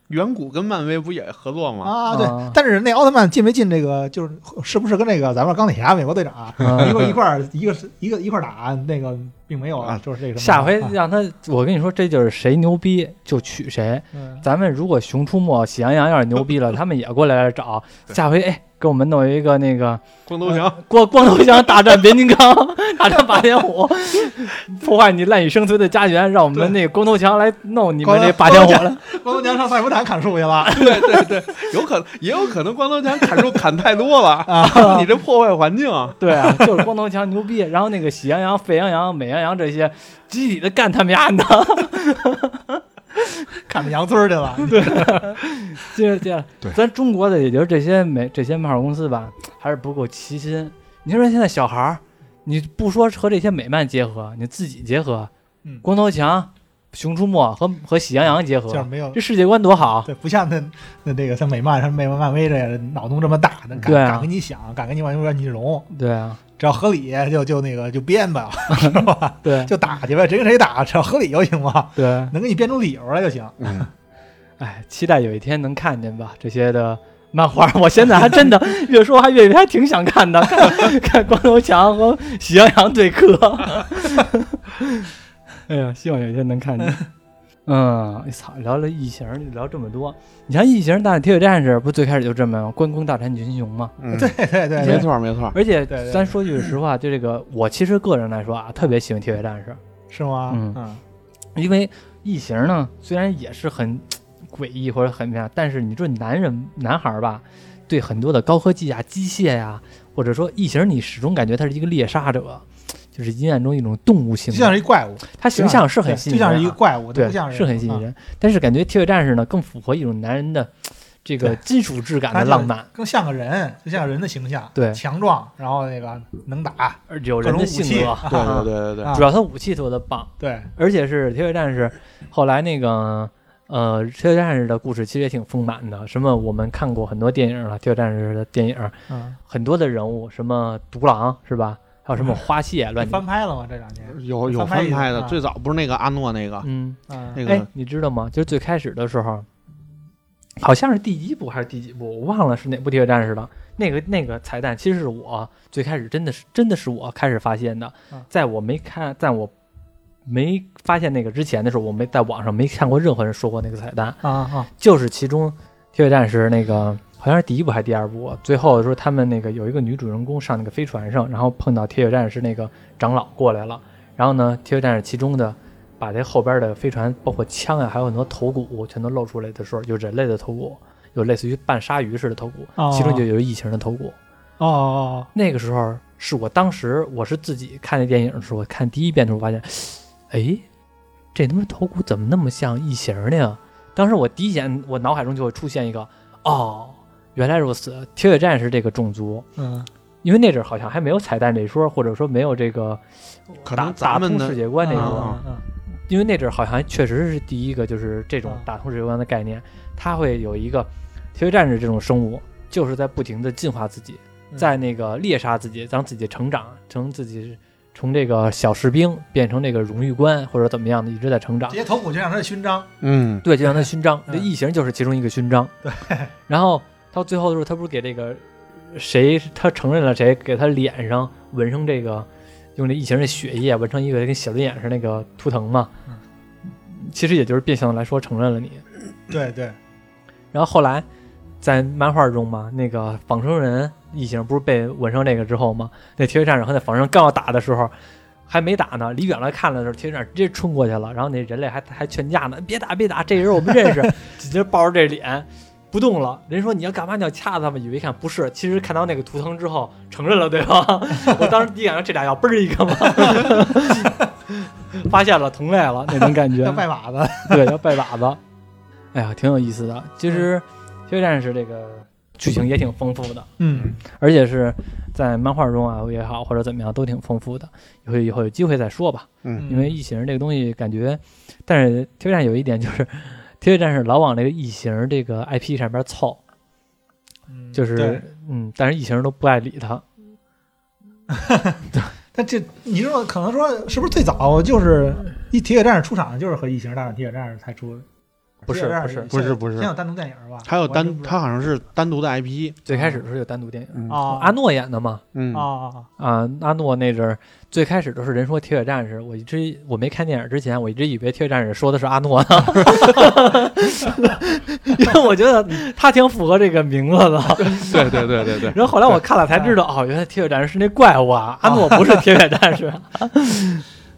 远古跟漫威不也合作吗？啊，对啊，但是那奥特曼进没进这个，就是是不是跟那个咱们钢铁侠、美国队长一块儿一块儿一个一个一块儿打，那个并没有啊就是这个下回啊让他，我跟你说，这就是谁牛逼就娶谁。嗯咱们如果《熊出没》《喜羊羊》要是牛逼了，他们也过来找。下回哎，给我们弄一个那个光头强，光光头强大战变形金刚，大战霸天虎，破坏你赖以生存的家园，让我们那个光头强来弄你们这霸天虎了。光头强上赛博坦砍树去了，对对对，有可能也有可能光头强砍树砍太多了。啊，你这破坏环境啊，对啊，就是光头强牛逼，然后那个喜羊羊、沸羊羊、美羊羊这些集体的干他们家的。砍到羊村去了。接着接着 对，咱中国的也就是这些美这些漫画公司吧，还是不够齐心。你说现在小孩儿，你不说和这些美漫结合，你自己结合，嗯光头强、熊出没和和喜羊羊结合，就是没有这世界观多好。对，不像那那那个像美漫、像美漫、漫威这样的脑洞这么大，敢敢跟你想，敢跟你往往你融，对啊，只要合理就就那个就编吧，是吧？对就打去呗，谁跟谁打，只要合理就行嘛，对，能给你编出理由来就行。嗯，哎，期待有一天能看见吧这些的漫画。我现在还真的越说还越还挺想看的，看看光头强和喜羊羊对磕。哎呀，希望有一天能看见。嗯，哎操，聊了异形，聊这么多。你像异形大战铁血战士，不最开始就这么关公大战群雄吗？嗯 对对对，没错没错，而且咱说句实话，就这个，我其实个人来说啊，特别喜欢铁血战士，是吗？嗯嗯因为异形呢，虽然也是很诡异或者很那样，但是你说男人男孩吧，对很多的高科技啊、机械呀、或者说异形，你始终感觉他是一个猎杀者，就是阴暗中一种动物性就像。是一怪物，他形象是很吸引人、就像是一个怪物，对不像，是很吸引啊人。但是感觉铁血战士呢，更符合一种男人的这个金属质感的浪漫，更像个人，就像人的形象，对强壮，然后那个能打，有人的性格。对啊对对对对，啊主要他武器特别的棒。对，而且是铁血战士，后来那个呃，铁血战士的故事其实也挺丰满的。什么我们看过很多电影了，铁血战士的电影，嗯，很多的人物，什么独狼是吧？还有什么花蟹 乱翻拍了吗？这两年，有有翻拍的，啊最早不是那个阿诺那个嗯，嗯，那个，哎你知道吗？就是最开始的时候，好像是第一部还是第几部，我忘了是哪部铁血战士了。那个那个彩蛋其实是我最开始真的是真的是我开始发现的嗯，在我没看，在我没发现那个之前的时候，我没在网上没看过任何人说过那个彩蛋。啊啊，就是其中铁血战士那个好像是第一部还是第二部，最后的时候他们那个有一个女主人公上那个飞船上，然后碰到铁血战士那个长老过来了，然后呢，铁血战士其中的把这后边的飞船包括枪啊，还有很多头骨全都露出来的时候，有人类的头骨，有类似于半鲨鱼似的头骨，哦其中就有异形的头骨。哦哦那个时候是我当时我是自己看那电影的时候，我看第一遍的时候发现，哎，这他妈头骨怎么那么像异形呢？当时我第一眼我脑海中就会出现一个，哦，原来如此，铁血战士这个种族，嗯。因为那阵儿好像还没有彩蛋这一说，或者说没有这个可能打打通咱们的世界观这一说，啊嗯。因为那阵儿好像确实是第一个，就是这种嗯。打通世界观的概念，它会有一个铁血战士这种生物，就是在不停的进化自己，嗯。在那个猎杀自己，让自己成长，成自己从这个小士兵变成这个荣誉官或者怎么样的，一直在成长。这。些头骨就像他的勋章，嗯。对，就像他的勋章，嗯。这异形就是其中一个勋章。对，然后到最后的时候，他不是给这个谁，他承认了谁，给他脸上纹上这个用这异形的血液纹成一个跟小人眼似的那个图腾嘛。嗯其实也就是变相的来说承认了你。对对，然后后来在漫画中嘛，那个仿生人异形不是被纹上这个之后嘛？那铁血战士和那仿生人刚要打的时候，还没打呢，离远了看了的时候，铁血战士直接冲过去了，然后那人类还还劝架呢，别打别打，这人我们认识，紧接着抱着这脸。不动了，人说你要干嘛？你要掐他们？以为一看不是，其实看到那个图腾之后承认了，对吧？我当时第一感觉这俩要嘣儿一个嘛，发现了同类了那种感觉 要。拜把子，对，要拜把子。哎呀，挺有意思的。其实《铁血战士》这个剧情也挺丰富的，嗯而且是在漫画中啊也好，或者怎么样都挺丰富的。以后以后有机会再说吧。嗯因为异形这个东西感觉，但是《铁血战士》有一点就是，《铁血战士》老往这个异形这个 IP 上边凑，嗯就是对嗯，但是异形都不爱理他。但这你说可能说是不是最早就是一铁血战士出场就是和异形大战铁血战士才出的？不是不是不是不是先有单独电影吧？还有单，他好像是单独的 IP。最开始的时候有单独电影，嗯啊阿诺演的嘛。嗯啊啊啊啊，阿诺那阵儿最开始都是人说铁血战士，我一直我没看电影之前，我一直以为铁血战士说的是阿诺呢，因为我觉得他挺符合这个名字的。对对对对对，然后后来我看了才知道，哦，原来铁血战士是那怪物啊，阿诺不是铁血战士。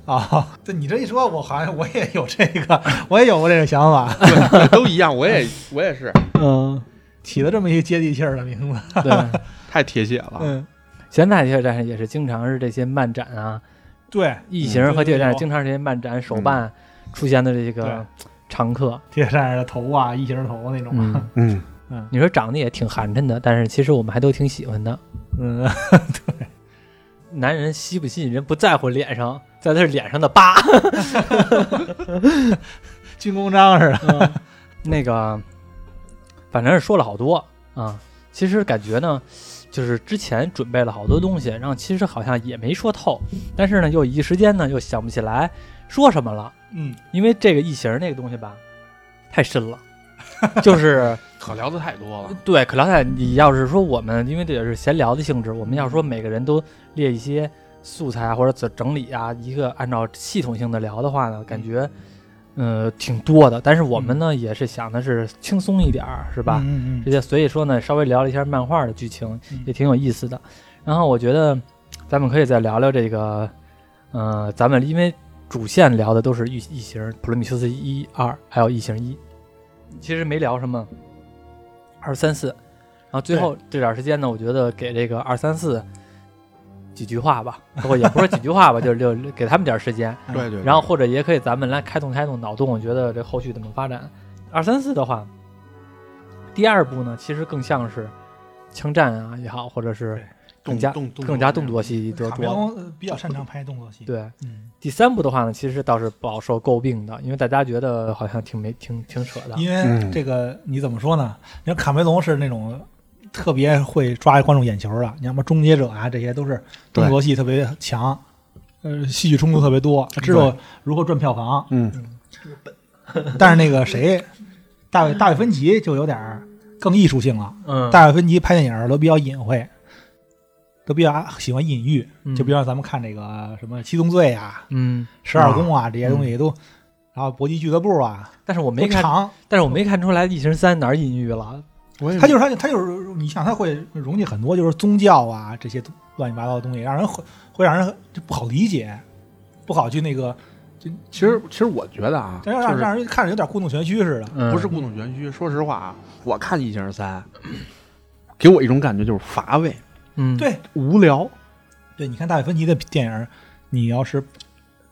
啊！对你这一说，我好像我也有这个，我也有过这个想法，对都一样，我也 我也是，嗯，起了这么一个接地气儿的名字。对，太贴血了。嗯，现在铁血战士也是经常是这些漫展啊，对，异形和铁血战士对对对经常是这些漫展手办出现的这个 常客。铁血战士的头啊，异形头那种。嗯，嗯，你说长得也挺寒碜的，但是其实我们还都挺喜欢的。嗯，男人吸不吸引人不在乎脸上，在他脸上的疤。军功章似的。嗯那个，反正是说了好多啊。其实感觉呢，就是之前准备了好多东西，然后其实好像也没说透，但是呢，又一时间呢又想不起来说什么了，嗯，因为这个异形那个东西吧，太深了，就是可聊的太多了。对可聊太。你要是说我们，因为这也是闲聊的性质，我们要说每个人都列一些素材啊或者整整理啊，一个按照系统性的聊的话呢，感觉。呃，挺多的，但是我们呢、也是想的是轻松一点儿，是吧？嗯嗯。这些所以说呢，稍微聊了一下漫画的剧情，嗯也挺有意思的。然后我觉得咱们可以再聊聊这个，呃，咱们因为主线聊的都是异异形、普罗米修斯一、二，还有异形一，其实没聊什么二三四。然后最后这点时间呢，我觉得给这个二三四几句话吧，不过也不是几句话吧，就是就给他们点时间。嗯对对，然后或者也可以咱们来开动开动脑洞，我觉得这后续怎么发展。二三四的话，第二部呢，其实更像是枪战啊也好，或者是更加动动更加动作戏多卡梅多。隆呃比较擅长拍动作戏。，对，嗯，第三部的话呢，其实倒是饱受诟病的，因为大家觉得好像挺没挺挺扯的。因为嗯这个你怎么说呢？你看卡梅隆是那种特别会抓观众眼球的，你看什么终结者啊，这些都是动作戏特别强，呃，戏剧冲突特别多，知道如何赚票房。嗯，但是那个谁，大卫大卫芬奇就有点更艺术性了。嗯，大卫芬奇拍电影都比较隐晦，都比较喜欢隐喻。嗯就比方咱们看这个什么《七宗罪》啊、嗯，《十二宫》啊这些东西都，然后《搏击俱乐部》啊，但是我没看。但是我没看出来异形三哪儿隐喻了。他就是他，他就是你想，他会融进很多就是宗教啊这些乱七八糟的东西，让人会会让人就不好理解，不好去那个，就其实其实我觉得啊，就让让是让人看着有点故弄玄虚似的。嗯，不是故弄玄虚。说实话啊，我看《异形三》，给我一种感觉就是乏味、嗯，，对。无聊。对，你看大卫芬奇的电影，你要是，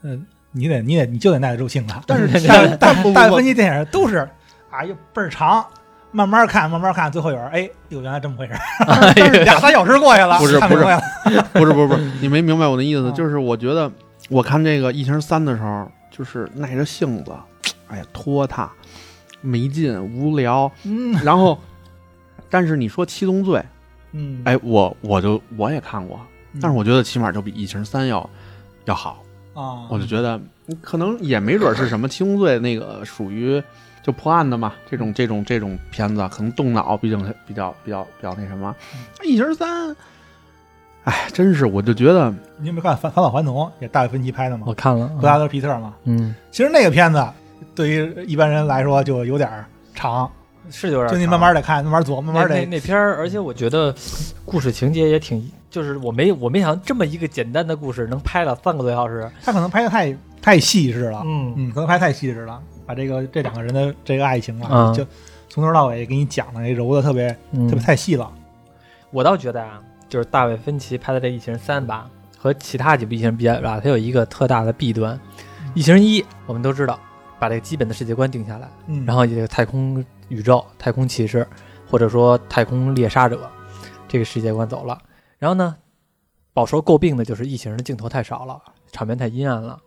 嗯、你得你得你就得耐得住性子。但是 大 大卫芬奇电影都是哎呦倍儿长，慢慢看，慢慢看，最后有人哎，哟，原来这么回事儿，但是俩仨小时过去了，不是不是看明白了，不是不是不是，你没明白我的意思，嗯。就是我觉得我看这个《异形三》的时候，就是耐着性子，哎呀拖沓、没劲、无聊，嗯。然后，但是你说《七宗罪》，嗯，哎，我我就我也看过，嗯，但是我觉得起码就比《异形三》要要好，啊，我就觉得嗯可能也没准是什么《七宗罪》那个属于就破案的嘛，这种这种这种片子可能动脑，毕竟比较比较比较那什么，《异形三》。哎，真是，我就觉得你有没有看《返返老还童》也大卫芬奇拍的嘛我，看了，布拉德皮特嘛，嗯，其实那个片子对于一般人来说就有点长，是有点就你长慢慢的看，慢慢琢磨，慢慢那那的那片儿，而且我觉得故事情节也挺，就是我没我没想到这么一个简单的故事能拍了三个多小时。他可能拍的太太细致了，嗯嗯，可能拍太细致了，把这个这两个人的这个爱情啊，嗯就从头到尾给你讲的揉的特别嗯特别太细了，我倒觉得啊，就是大卫芬奇拍的这《异形三》吧，和其他几部异形比较吧，它有一个特大的弊端。异形一我们都知道，把这个基本的世界观定下来，嗯，然后这个太空宇宙、太空骑士，或者说太空猎杀者这个世界观走了。然后呢，饱受诟病的就是异形的镜头太少了，场面太阴暗了，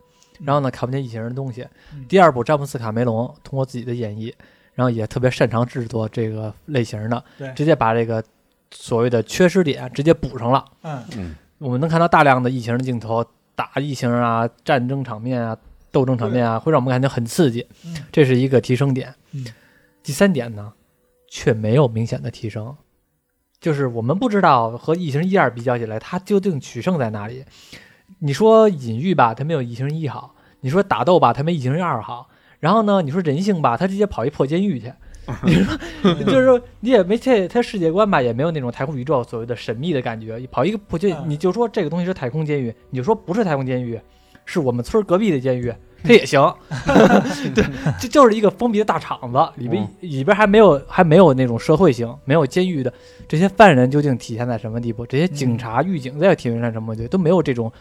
然后呢看不见异形的东西。嗯第二部詹姆斯卡梅隆通过自己的演绎，然后也特别擅长制作这个类型的，直接把这个所谓的缺失点直接补上了。嗯嗯，我们能看到大量的异形的镜头，打异形啊、战争场面啊、斗争场面啊，会让我们感觉很刺激，嗯这是一个提升点。嗯第三点呢，却没有明显的提升，就是我们不知道和异形一二比较起来，它究竟取胜在哪里。你说隐喻吧，它没有异形一好；你说打斗吧，它没异形二好。然后呢，你说人性吧，它直接跑一破监狱去。你说，就是说你也没这它世界观吧，也没有那种太空宇宙所谓的神秘的感觉。跑一个破监，狱你就说这个东西是太空监狱，你就说不是太空监狱，是我们村隔壁的监狱，它也行。对，这就是一个封闭的大厂子，里边、里边还没有还没有那种社会性，没有监狱的这些犯人究竟体现在什么地步？这些警察、狱警在体现在什么地步？都没有这种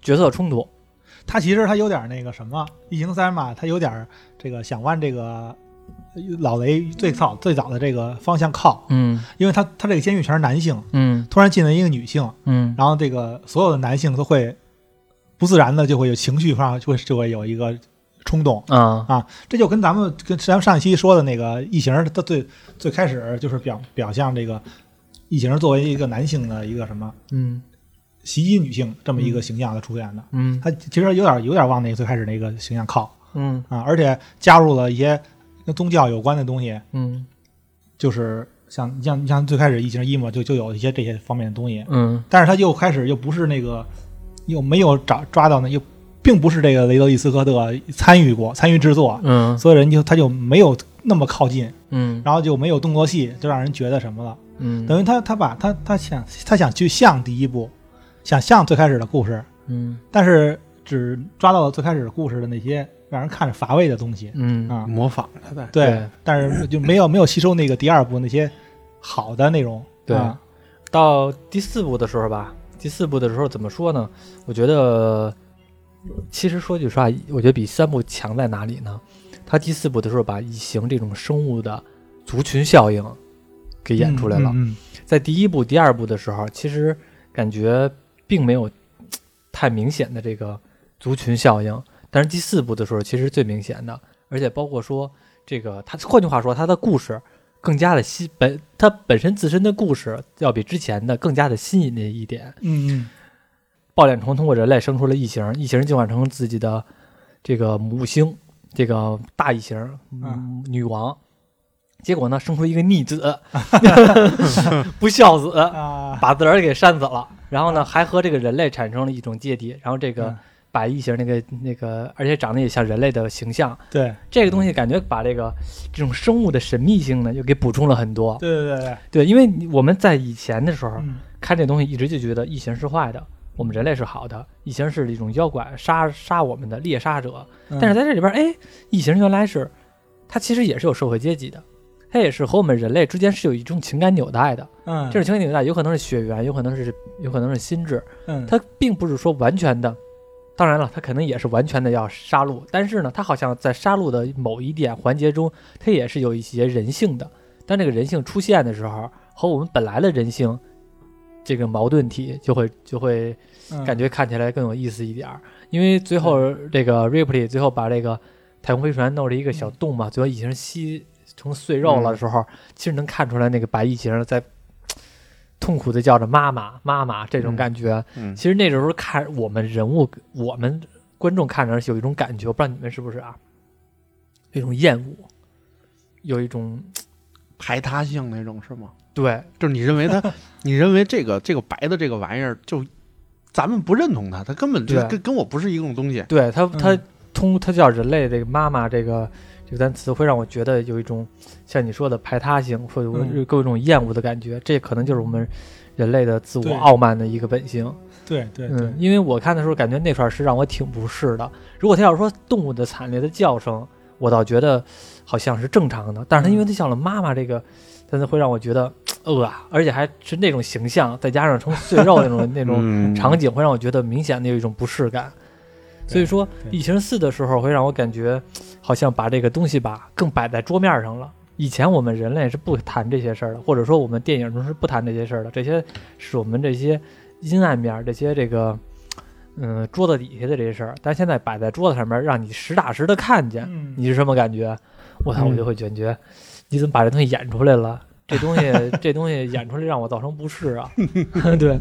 角色冲突。他其实他有点那个什么，《异形三》嘛，他有点这个想往这个老雷最早最早的这个方向靠，嗯因为他他这个监狱全是男性，嗯突然进来一个女性，嗯然后这个所有的男性都会不自然的就会有情绪上就会就会有一个冲动，啊。这就跟咱们跟咱们上一期说的那个异形，它最最开始就是表表象这个异形作为一个男性的一个什么嗯。袭击女性这么一个形象的出现的，嗯。它其实有点有点往那个最开始那个形象靠嗯。啊，而且加入了一些跟宗教有关的东西，嗯。就是像像像最开始异形一嘛，就就有一些这些方面的东西，嗯。但是他又开始又不是那个又没有找抓到呢又并不是这个雷德利·斯科特参与过参与制作，嗯所以人就他就没有那么靠近，嗯然后就没有动作戏，就让人觉得什么了。嗯等于他他把他他想他想去像第一部，想像最开始的故事，嗯但是只抓到了最开始的故事的那些让人看着乏味的东西嗯啊。模仿他在。对，对但是就没有没有吸收那个第二部那些好的内容。对啊到第四部的时候吧，第四部的时候怎么说呢？我觉得，其实说句实话，我觉得比三部强在哪里呢？他第四部的时候把异形这种生物的族群效应给演出来了。嗯在第一部、第二部的时候，其实感觉并没有太明显的这个族群效应，但是第四部的时候其实最明显的，而且包括说这个，他换句话说，他的故事更加的新本，它本身自身的故事要比之前的更加的新颖的一点。嗯嗯爆脸虫通过人类生出了异形，异形进化成自己的这个母星，这个大异形、嗯、女王。结果呢，生出一个逆子，不孝子，把自个儿给扇死了。然后呢，还和这个人类产生了一种芥蒂。然后这个嗯把异形那个那个，而且长得也像人类的形象，对这个东西感觉把这个这种生物的神秘性呢，又给补充了很多。对对对对，对，因为我们在以前的时候嗯看这东西，一直就觉得异形是坏的，我们人类是好的，异形是一种妖怪，杀杀我们的猎杀者。嗯但是在这里边，哎，异形原来是它其实也是有社会阶级的，它它也是和我们人类之间是有一种情感纽带的。嗯，这种情感纽带有可能是血缘，有可能是有可能是心智，嗯，它并不是说完全的。当然了，它可能也是完全的要杀戮，但是呢，它好像在杀戮的某一点环节中，它也是有一些人性的。当这个人性出现的时候，和我们本来的人性这个矛盾体就会就会感觉看起来更有意思一点儿。因为最后这个 Ripley 最后把这个太空飞船弄了一个小洞嘛，最后异形吸成碎肉了的时候，其实能看出来那个白异形在痛苦的叫着妈妈妈妈这种嗯感觉。嗯其实那时候看我们人物，我们观众看着是有一种感觉，我不知道你们是不是啊？有一种厌恶，有一种排他性那种是吗？对就是你认为他，你认为这个这个白的这个玩意儿，就咱们不认同他，他根本就跟跟我不是一种东西。对，他他嗯通他叫人类这个妈妈这个这个单词，会让我觉得有一种像你说的排他性，或者嗯给我一种厌恶的感觉。这可能就是我们人类的自我傲慢的一个本性。对对对嗯，，因为我看的时候感觉那串是让我挺不适的。如果他要是说动物的惨烈的叫声，我倒觉得好像是正常的。但是他因为他叫了妈妈这个，但是会让我觉得呃啊，而且还是那种形象，再加上成碎肉那种 那种嗯场景，会让我觉得明显的有一种不适感。所以说，《对异形四》的时候会让我感觉，好像把这个东西吧更摆在桌面上了。以前我们人类是不谈这些事儿的，或者说我们电影中是不谈这些事儿的。这些是我们这些阴暗面儿，这些这个嗯桌子底下的这些事儿。但现在摆在桌子上面，让你实打实的看见，嗯，你是什么感觉？我操，嗯我就会感觉，你怎么把这东西演出来了？这东西，这东西演出来让我造成不适啊！对，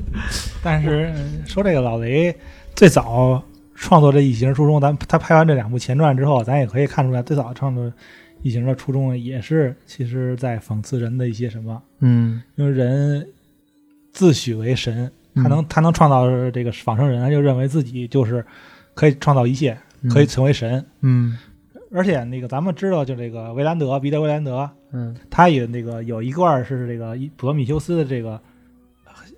但是嗯说这个老雷最早创作这异形初衷，咱他拍完这两部前传之后，咱也可以看出来，最早创作异形的初衷也是其实在讽刺人的一些什么，嗯，因为人自诩为神，他嗯能他能创造这个仿生人，他就认为自己就是可以创造一切，可以成为神。嗯。而且那个咱们知道，就这个维兰德，彼得维兰德，嗯。他也那个有一段是这个普罗米修斯的这个，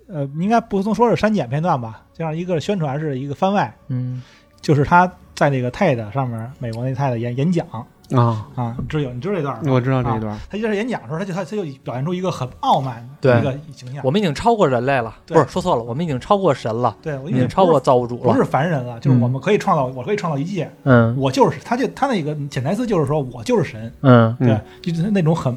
呃，应该不能说是删减片段吧，这样一个宣传是一个番外，嗯就是他在那个 TED 上面，美国那 TED 演演讲啊，啊，你知有你知道这段吗？我知道这一段。他就是演讲的时候，他就他他就表现出一个很傲慢的一个形象。我们已经超过人类了，对不是说错了，我们已经超过神了，对，我已经超过造物主了。不是凡人了，就是嗯我们可以创造，我可以创造一切，嗯我就是他就他那个潜台词就是说我就是神，嗯嗯对，就是那种很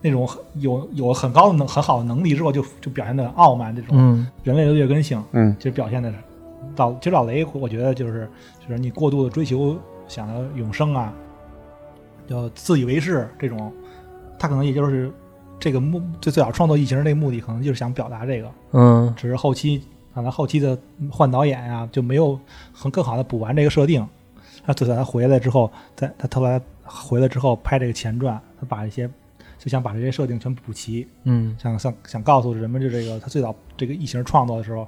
那种很有有很高的能很好的能力之后，就就表现的傲慢这种嗯。人类的劣根性，嗯。就表现的老其实老雷，我觉得就是就是你过度的追求想要永生啊，要自以为是这种，他可能也就是这个目最最早创作异形这个目的，可能就是想表达这个，嗯。只是后期可能后期的换导演啊、就没有很更好的补完这个设定。他最早他回来之后，在他后来回来之后拍这个前传，他把一些就想把这些设定全补齐，嗯想想想告诉人们，就这个他最早这个异形创作的时候，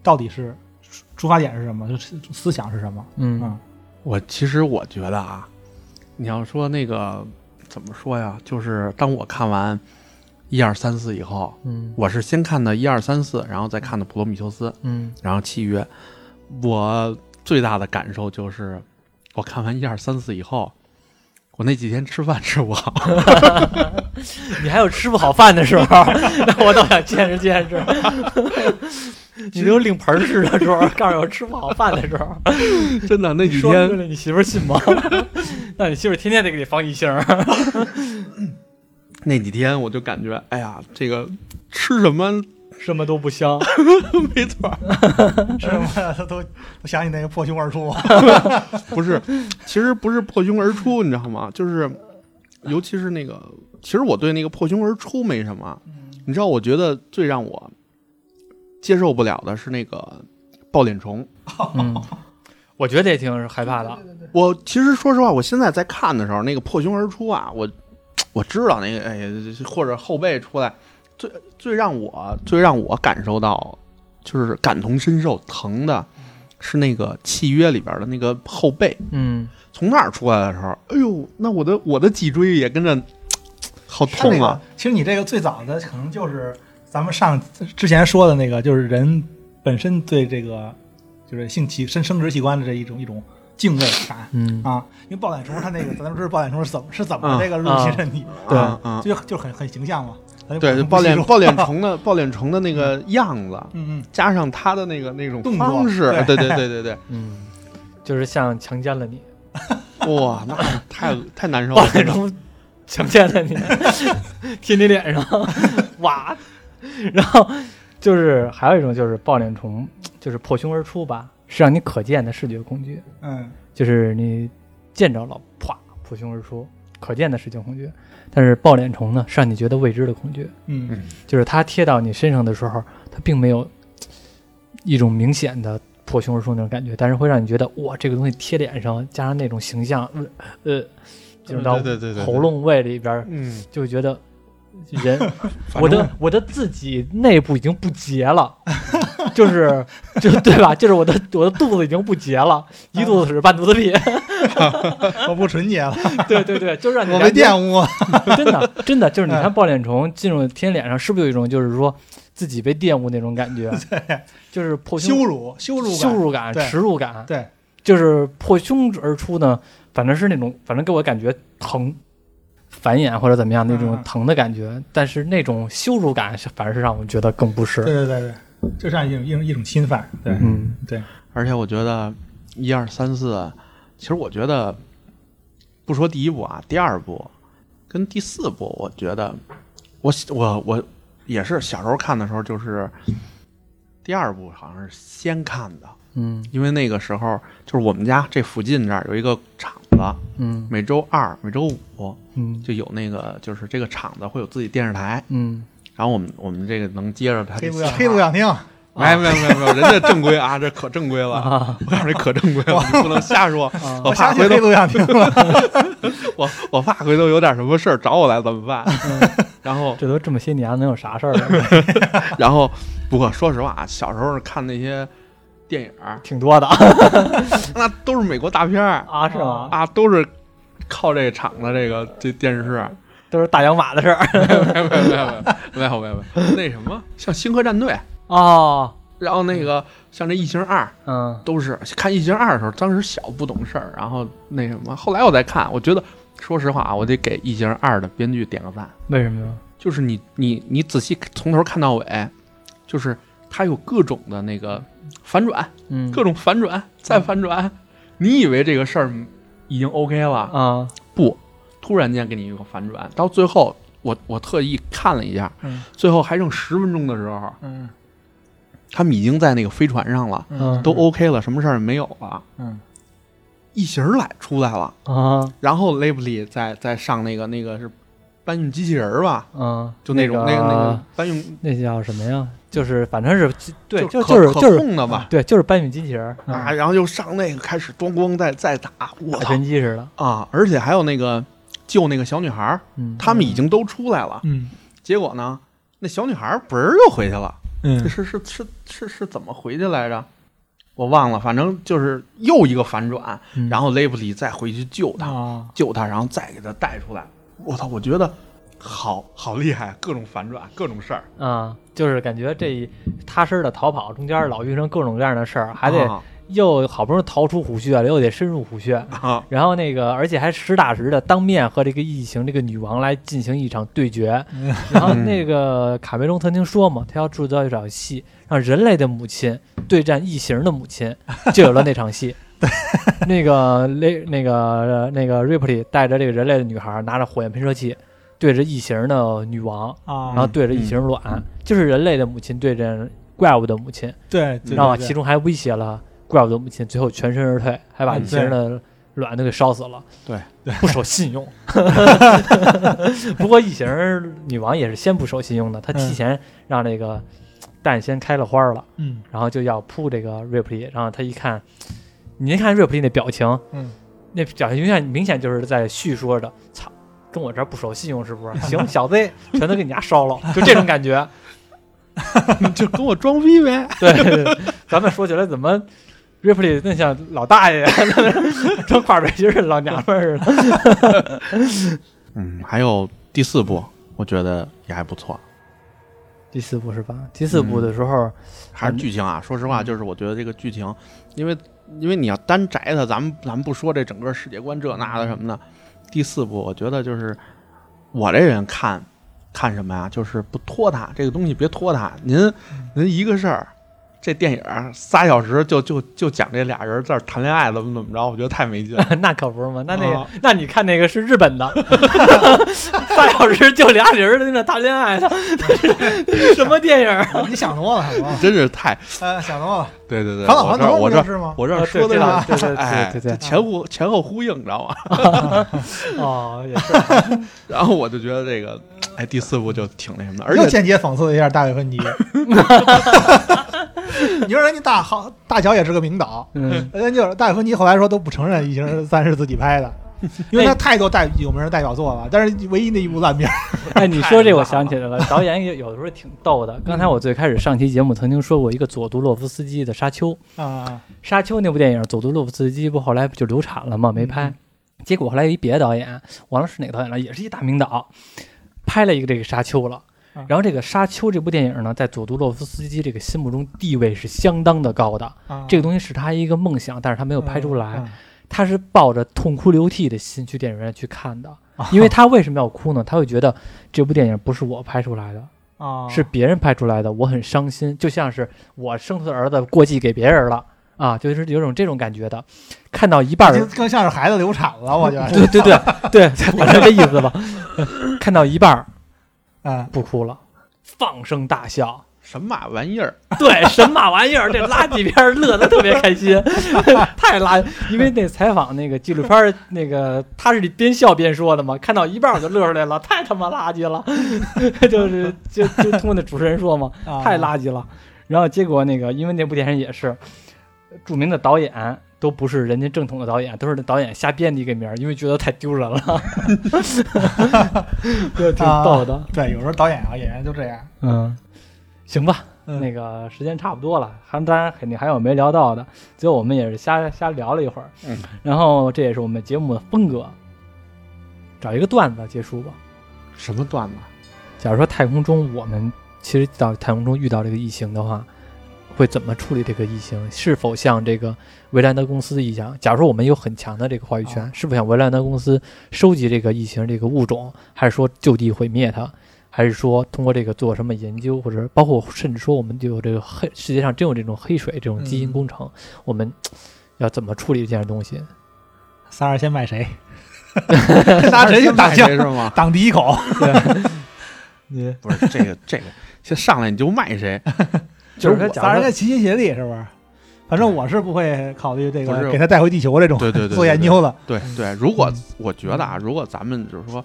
到底是出出发点是什么，就是思想是什么？嗯嗯我其实我觉得啊，你要说那个怎么说呀？就是当我看完一二三四以后，嗯我是先看的一二三四，然后再看的普罗米修斯，嗯然后契约。我最大的感受就是，我看完一二三四以后，我那几天吃饭吃不好。你还有吃不好饭的时候，那 我倒想见识见识。你都领盆儿吃的时候，告诉我吃不好饭的时候，真的那几天，来你媳妇儿信吗？那你媳妇儿天天得给你放一星儿。那几天我就感觉，哎呀，这个吃什么什么都不香。没错什么？他都都想起那个破胸而出。不是，其实不是破胸而出，你知道吗？就是，尤其是那个，其实我对那个破胸而出没什么，你知道，我觉得最让我接受不了的是那个抱脸虫。嗯，我觉得也挺害怕的。我其实说实话，我现在在看的时候，那个破胸而出啊，我我知道那个，哎呀，或者后背出来，最最让我最让我感受到就是感同身受疼的，是那个契约里边的那个后背，嗯从那儿出来的时候，哎呦，那我的我的脊椎也跟着好他那个痛啊！其实你这个最早的可能就是咱们上之前说的那个，就是人本身对这个就是性器生生殖器官的这一种一种敬畏感嗯啊。因为抱脸虫它那个咱们知道抱脸虫是怎么是怎么啊这个入侵身体，对就就很很形象嘛。对，抱脸抱脸，虫的抱脸虫的那个样子，嗯嗯，加上他的那个那种方式，对对对对对对，嗯，就是像强奸了你，哇，那太太难受抱了，脸虫强奸了你，贴你脸上，哇！然后就是还有一种就是抱脸虫，就是破胸而出吧，是让你可见的视觉恐惧，嗯就是你见着了，啪，破胸而出，可见的视觉恐惧。但是抱脸虫呢，是让你觉得未知的恐惧，嗯。就是它贴到你身上的时候，它并没有一种明显的破胸而出那种感觉，但是会让你觉得哇，这个东西贴脸上，加上那种形象，呃呃，进入到喉咙胃里边儿，嗯，就会觉得人，我的我的自己内部已经不洁了，就是就对吧？就是我的我的肚子已经不洁了，一肚子屎半肚子屁 我不纯洁了，对对对，就是让你我被玷污。真的真的就是你看抱脸虫进入天脸上，是不是有一种就是说自己被玷污那种感觉？对，就是破胸羞辱羞辱感羞辱感、耻辱感，对，就是破胸而出呢，反正是那种，反正给我感觉疼、繁衍或者怎么样那种嗯疼的感觉，但是那种羞辱感反而是让我觉得更不适。对对对对，就像一种一种一种侵犯。对嗯对，而且我觉得一二三四，其实我觉得不说第一部啊，第二部跟第四部，我觉得我我我也是小时候看的时候，就是第二部好像是先看的，嗯因为那个时候就是我们家这附近这儿有一个厂子，嗯。每周二、每周五嗯。就有那个，就是这个厂子会有自己电视台，嗯。然后我们我们这个能接着它黑不黑不想听，没没没没有，人家正规啊，这可正规了。啊。我告诉你，可正规了，你不能瞎说。啊。我怕回头想听了。我我怕回头有点什么事儿找我来怎么办？然后这都这么些年，能有啥事儿啊？然后，不过说实话啊，小时候看那些电影儿，挺多的 那都是美国大片儿啊，是吗？啊，都是靠这个厂子这个这电视。都是大洋马的事儿没有没有没有没有没有没有那什么，像《星河战队》，哦。然后那个像这《异形二》。嗯都是看《异形二》的时候，当时小不懂事儿，然后那什么，后来我再看，我觉得，说实话啊，我得给《异形二》的编剧点个赞。为什么呀？就是你你你仔细从头看到尾，就是它有各种的那个反转，嗯。各种反转再反转，你以为这个事儿已经 OK 了，啊。不，突然间给你一个反转，到最后我我特意看了一下，嗯。最后还剩十分钟的时候，嗯。他们已经在那个飞船上了，嗯。都 OK 了，什么事儿也没有了，嗯。异形来出来了。啊。然后雷布利再再上那个那个是搬运机器人儿吧，嗯，就那种那个那个搬运，那叫什么呀？就是反正是对，就就是就是控的吧。对，就是搬运机器人，嗯啊，然后就上那个开始咣咣再再打，我操打拳击似的。啊！而且还有那个救那个小女孩他们已经都出来了，嗯结果呢，那小女孩儿嘣儿就回去了，嗯是是是是是怎么回去来着？我忘了，反正就是又一个反转，嗯然后雷布里再回去救他，啊救他，然后再给他带出来。我操，我觉得好好厉害，各种反转，各种事儿，啊，就是感觉这踏实的逃跑中间老遇上各种各样的事儿，还得啊又好不容易逃出虎穴了，又得深入虎穴，啊然后那个而且还实打实的当面和这个异形这个女王来进行一场对决。然后那个卡梅隆曾经说嘛，他要制造一场戏，让人类的母亲对战异形的母亲，就有了那场戏。那个雷那个呃那个 Ripley 带着这个人类的女孩，拿着火焰喷射器，对着异形的女王，啊然后对着异形卵，就是人类的母亲对着怪物的母亲，对，对然后其中还威胁了怪物的母亲，最后全身而退，还把嗯异形的卵都给烧死了。对，不守信用。不过异形女王也是先不守信用的，她提前让这个蛋先开了花了，嗯然后就要扑这个瑞普利，然后她一看，你看瑞普利那表情，嗯那表情明显明显就是在叙说着，操。跟我这儿不守信用是不是？行，小子，全都给你家烧了，就这种感觉。就跟我装逼呗。对，对 对咱们说起来怎么 Ripley 那像老大爷，穿跨背心儿的老娘们儿似的。嗯，还有第四部，我觉得也还不错，第四部是吧？第四部的时候，还是剧情啊。说实话，就是我觉得这个剧情，因为因为你要单摘它，咱们咱们不说这整个世界观这那的什么的。第四部，我觉得就是我这人看看什么呀，就是不拖沓，这个东西别拖沓。您您一个事儿，这电影仨小时就就就讲这俩人在谈恋爱怎么怎么着，我觉得太没劲了。那可不是嘛，那那个，啊那你看那个是日本的，仨小时就俩人在那谈恋爱的，什么电影儿？你想多了，想多了，真是太呃，想多了。对对对，我这我这是吗？我这哦说的对是对对对哎，对对对前后前后呼应，你知道吗？哦，也是，然后我就觉得这个，哎，第四部就挺那什么的，而且又间接讽刺了一下大卫芬奇。你说人家大好大乔也是个名导，嗯，人家大卫芬奇后来说都不承认《异形三》是自己拍的，因为他太多代有名的代表作了，但是唯一那一部烂片儿。哎，你说这我想起来了，导演有有的时候挺逗的。刚才我最开始上期节目曾经说过一个佐杜洛夫斯基的《沙丘》，啊，《沙丘》那部电影，佐杜洛夫斯基不后来不就流产了吗？没拍。结果后来有一别的导演，忘了是哪个导演了，也是一大名导，拍了一个这个《沙丘》了啊。然后这个《沙丘》这部电影呢，在佐杜洛夫斯基这个心目中地位是相当的高的。啊这个东西是他一个梦想，但是他没有拍出来。嗯他是抱着痛哭流涕的心去电影院去看的，啊因为他为什么要哭呢？他会觉得这部电影不是我拍出来的，啊，是别人拍出来的，我很伤心，就像是我生出的儿子过继给别人了啊，就是有种这种感觉的。看到一半儿，更更像是孩子流产了，我觉得。对对对对，反正 这意思吧。看到一半儿啊，不哭了，放声大笑。神马玩意儿？对，神马玩意儿，这垃圾片乐得特别开心，太垃。因为那采访那个纪录片儿，那个他是边笑边说的嘛，看到一半儿我就乐出来了，太他妈垃圾了，就是就就通过那主持人说嘛，啊太垃圾了。然后结果那个，因为那部电影也是著名的导演。都不是人家正统的导演，都是导演瞎编的一个名儿，因为觉得太丢人了，就挺逗的。对，有时候导演啊、演员就这样。嗯，行吧，嗯那个时间差不多了，还当然肯定还有没聊到的，最后我们也是瞎瞎聊了一会儿，嗯，然后这也是我们节目的风格，找一个段子结束吧。什么段子？假如说太空中我们其实到太空中遇到这个异形的话，会怎么处理这个异形？是否像这个维兰德公司一样？假如说我们有很强的这个话语权，啊是否像维兰德公司收集这个异形这个物种，还是说就地毁灭它？还是说通过这个做什么研究，或者包括甚至说我们就有这个黑世界上真有这种黑水这种基因嗯工程，我们要怎么处理这件东西？仨人先卖谁？拿谁去挡枪？谁是吗？挡第一口。你 不是这个这个，先上来你就卖谁？就是我说假如说仨人齐心协力，是不是？反正我是不会考虑这个给他带回地球这种对对对，做研究的。对对，如果我觉得啊，如果咱们就是说，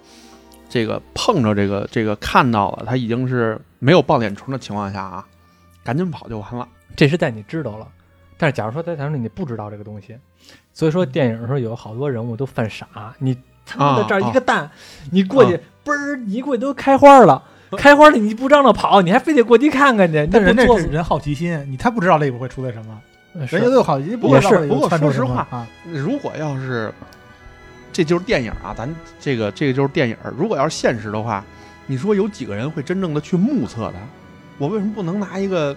这个碰着这个这个看到了，他已经是没有抱脸虫的情况下啊，赶紧跑就完了。这是在你知道了，但是假如说在台上你不知道这个东西，所以说电影的时候有好多人物都犯傻，你他妈的这儿一个蛋，你过去嘣儿，你一过去都开花了，开花了你不张着跑，你还非得过去看看去，那但人不作死？家是人好奇心，你他不知道内部会出来什么，是人家都有好奇，不过是不过说实话啊，如果要是这就是电影啊，咱这个这个就是电影。如果要是现实的话，你说有几个人会真正的去目测它？我为什么不能拿一个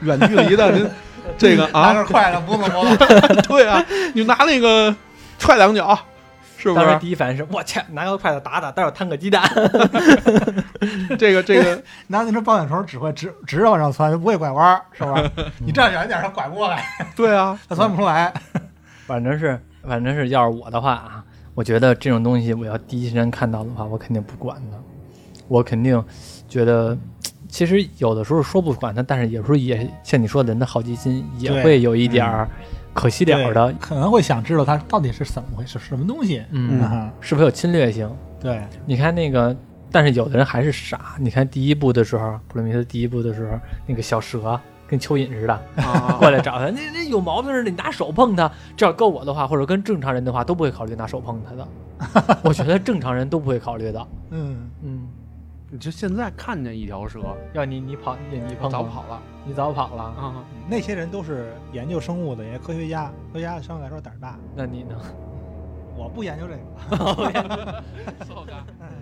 远距离的您 这个拿啊？个筷子摸了摸，对啊，你拿那个踹两脚，是不当时是？第一反应是我去拿个筷子打打，待会儿摊个鸡蛋。这个这个 拿那只抱眼虫只会直直着往上窜，就不会拐弯，是吧？你站远一点，它拐不过来，对啊，它窜不出来。反正是反正是要是我的话啊，我觉得这种东西我要第一时间看到的话，我肯定不管的，我肯定觉得。其实有的时候说不管它，但是有时候也像你说的，人的好奇心也会有一点儿可惜了的，可能会想知道它到底是怎么回事，什么东西。嗯，啊是否有侵略性？对，你看那个，但是有的人还是傻。你看第一部的时候，普罗米修斯第一部的时候，那个小蛇跟蚯蚓似的啊 过来找他，那那有毛病似的，你拿手碰它。这要搁我的话，或者跟正常人的话，都不会考虑拿手碰它的。我觉得正常人都不会考虑的。嗯，嗯，你就现在看见一条蛇，要你你跑你你早跑了你早跑了，啊！那些人都是研究生物的，也是科学家，科学家相对来说胆儿大。那你呢？我不研究这个。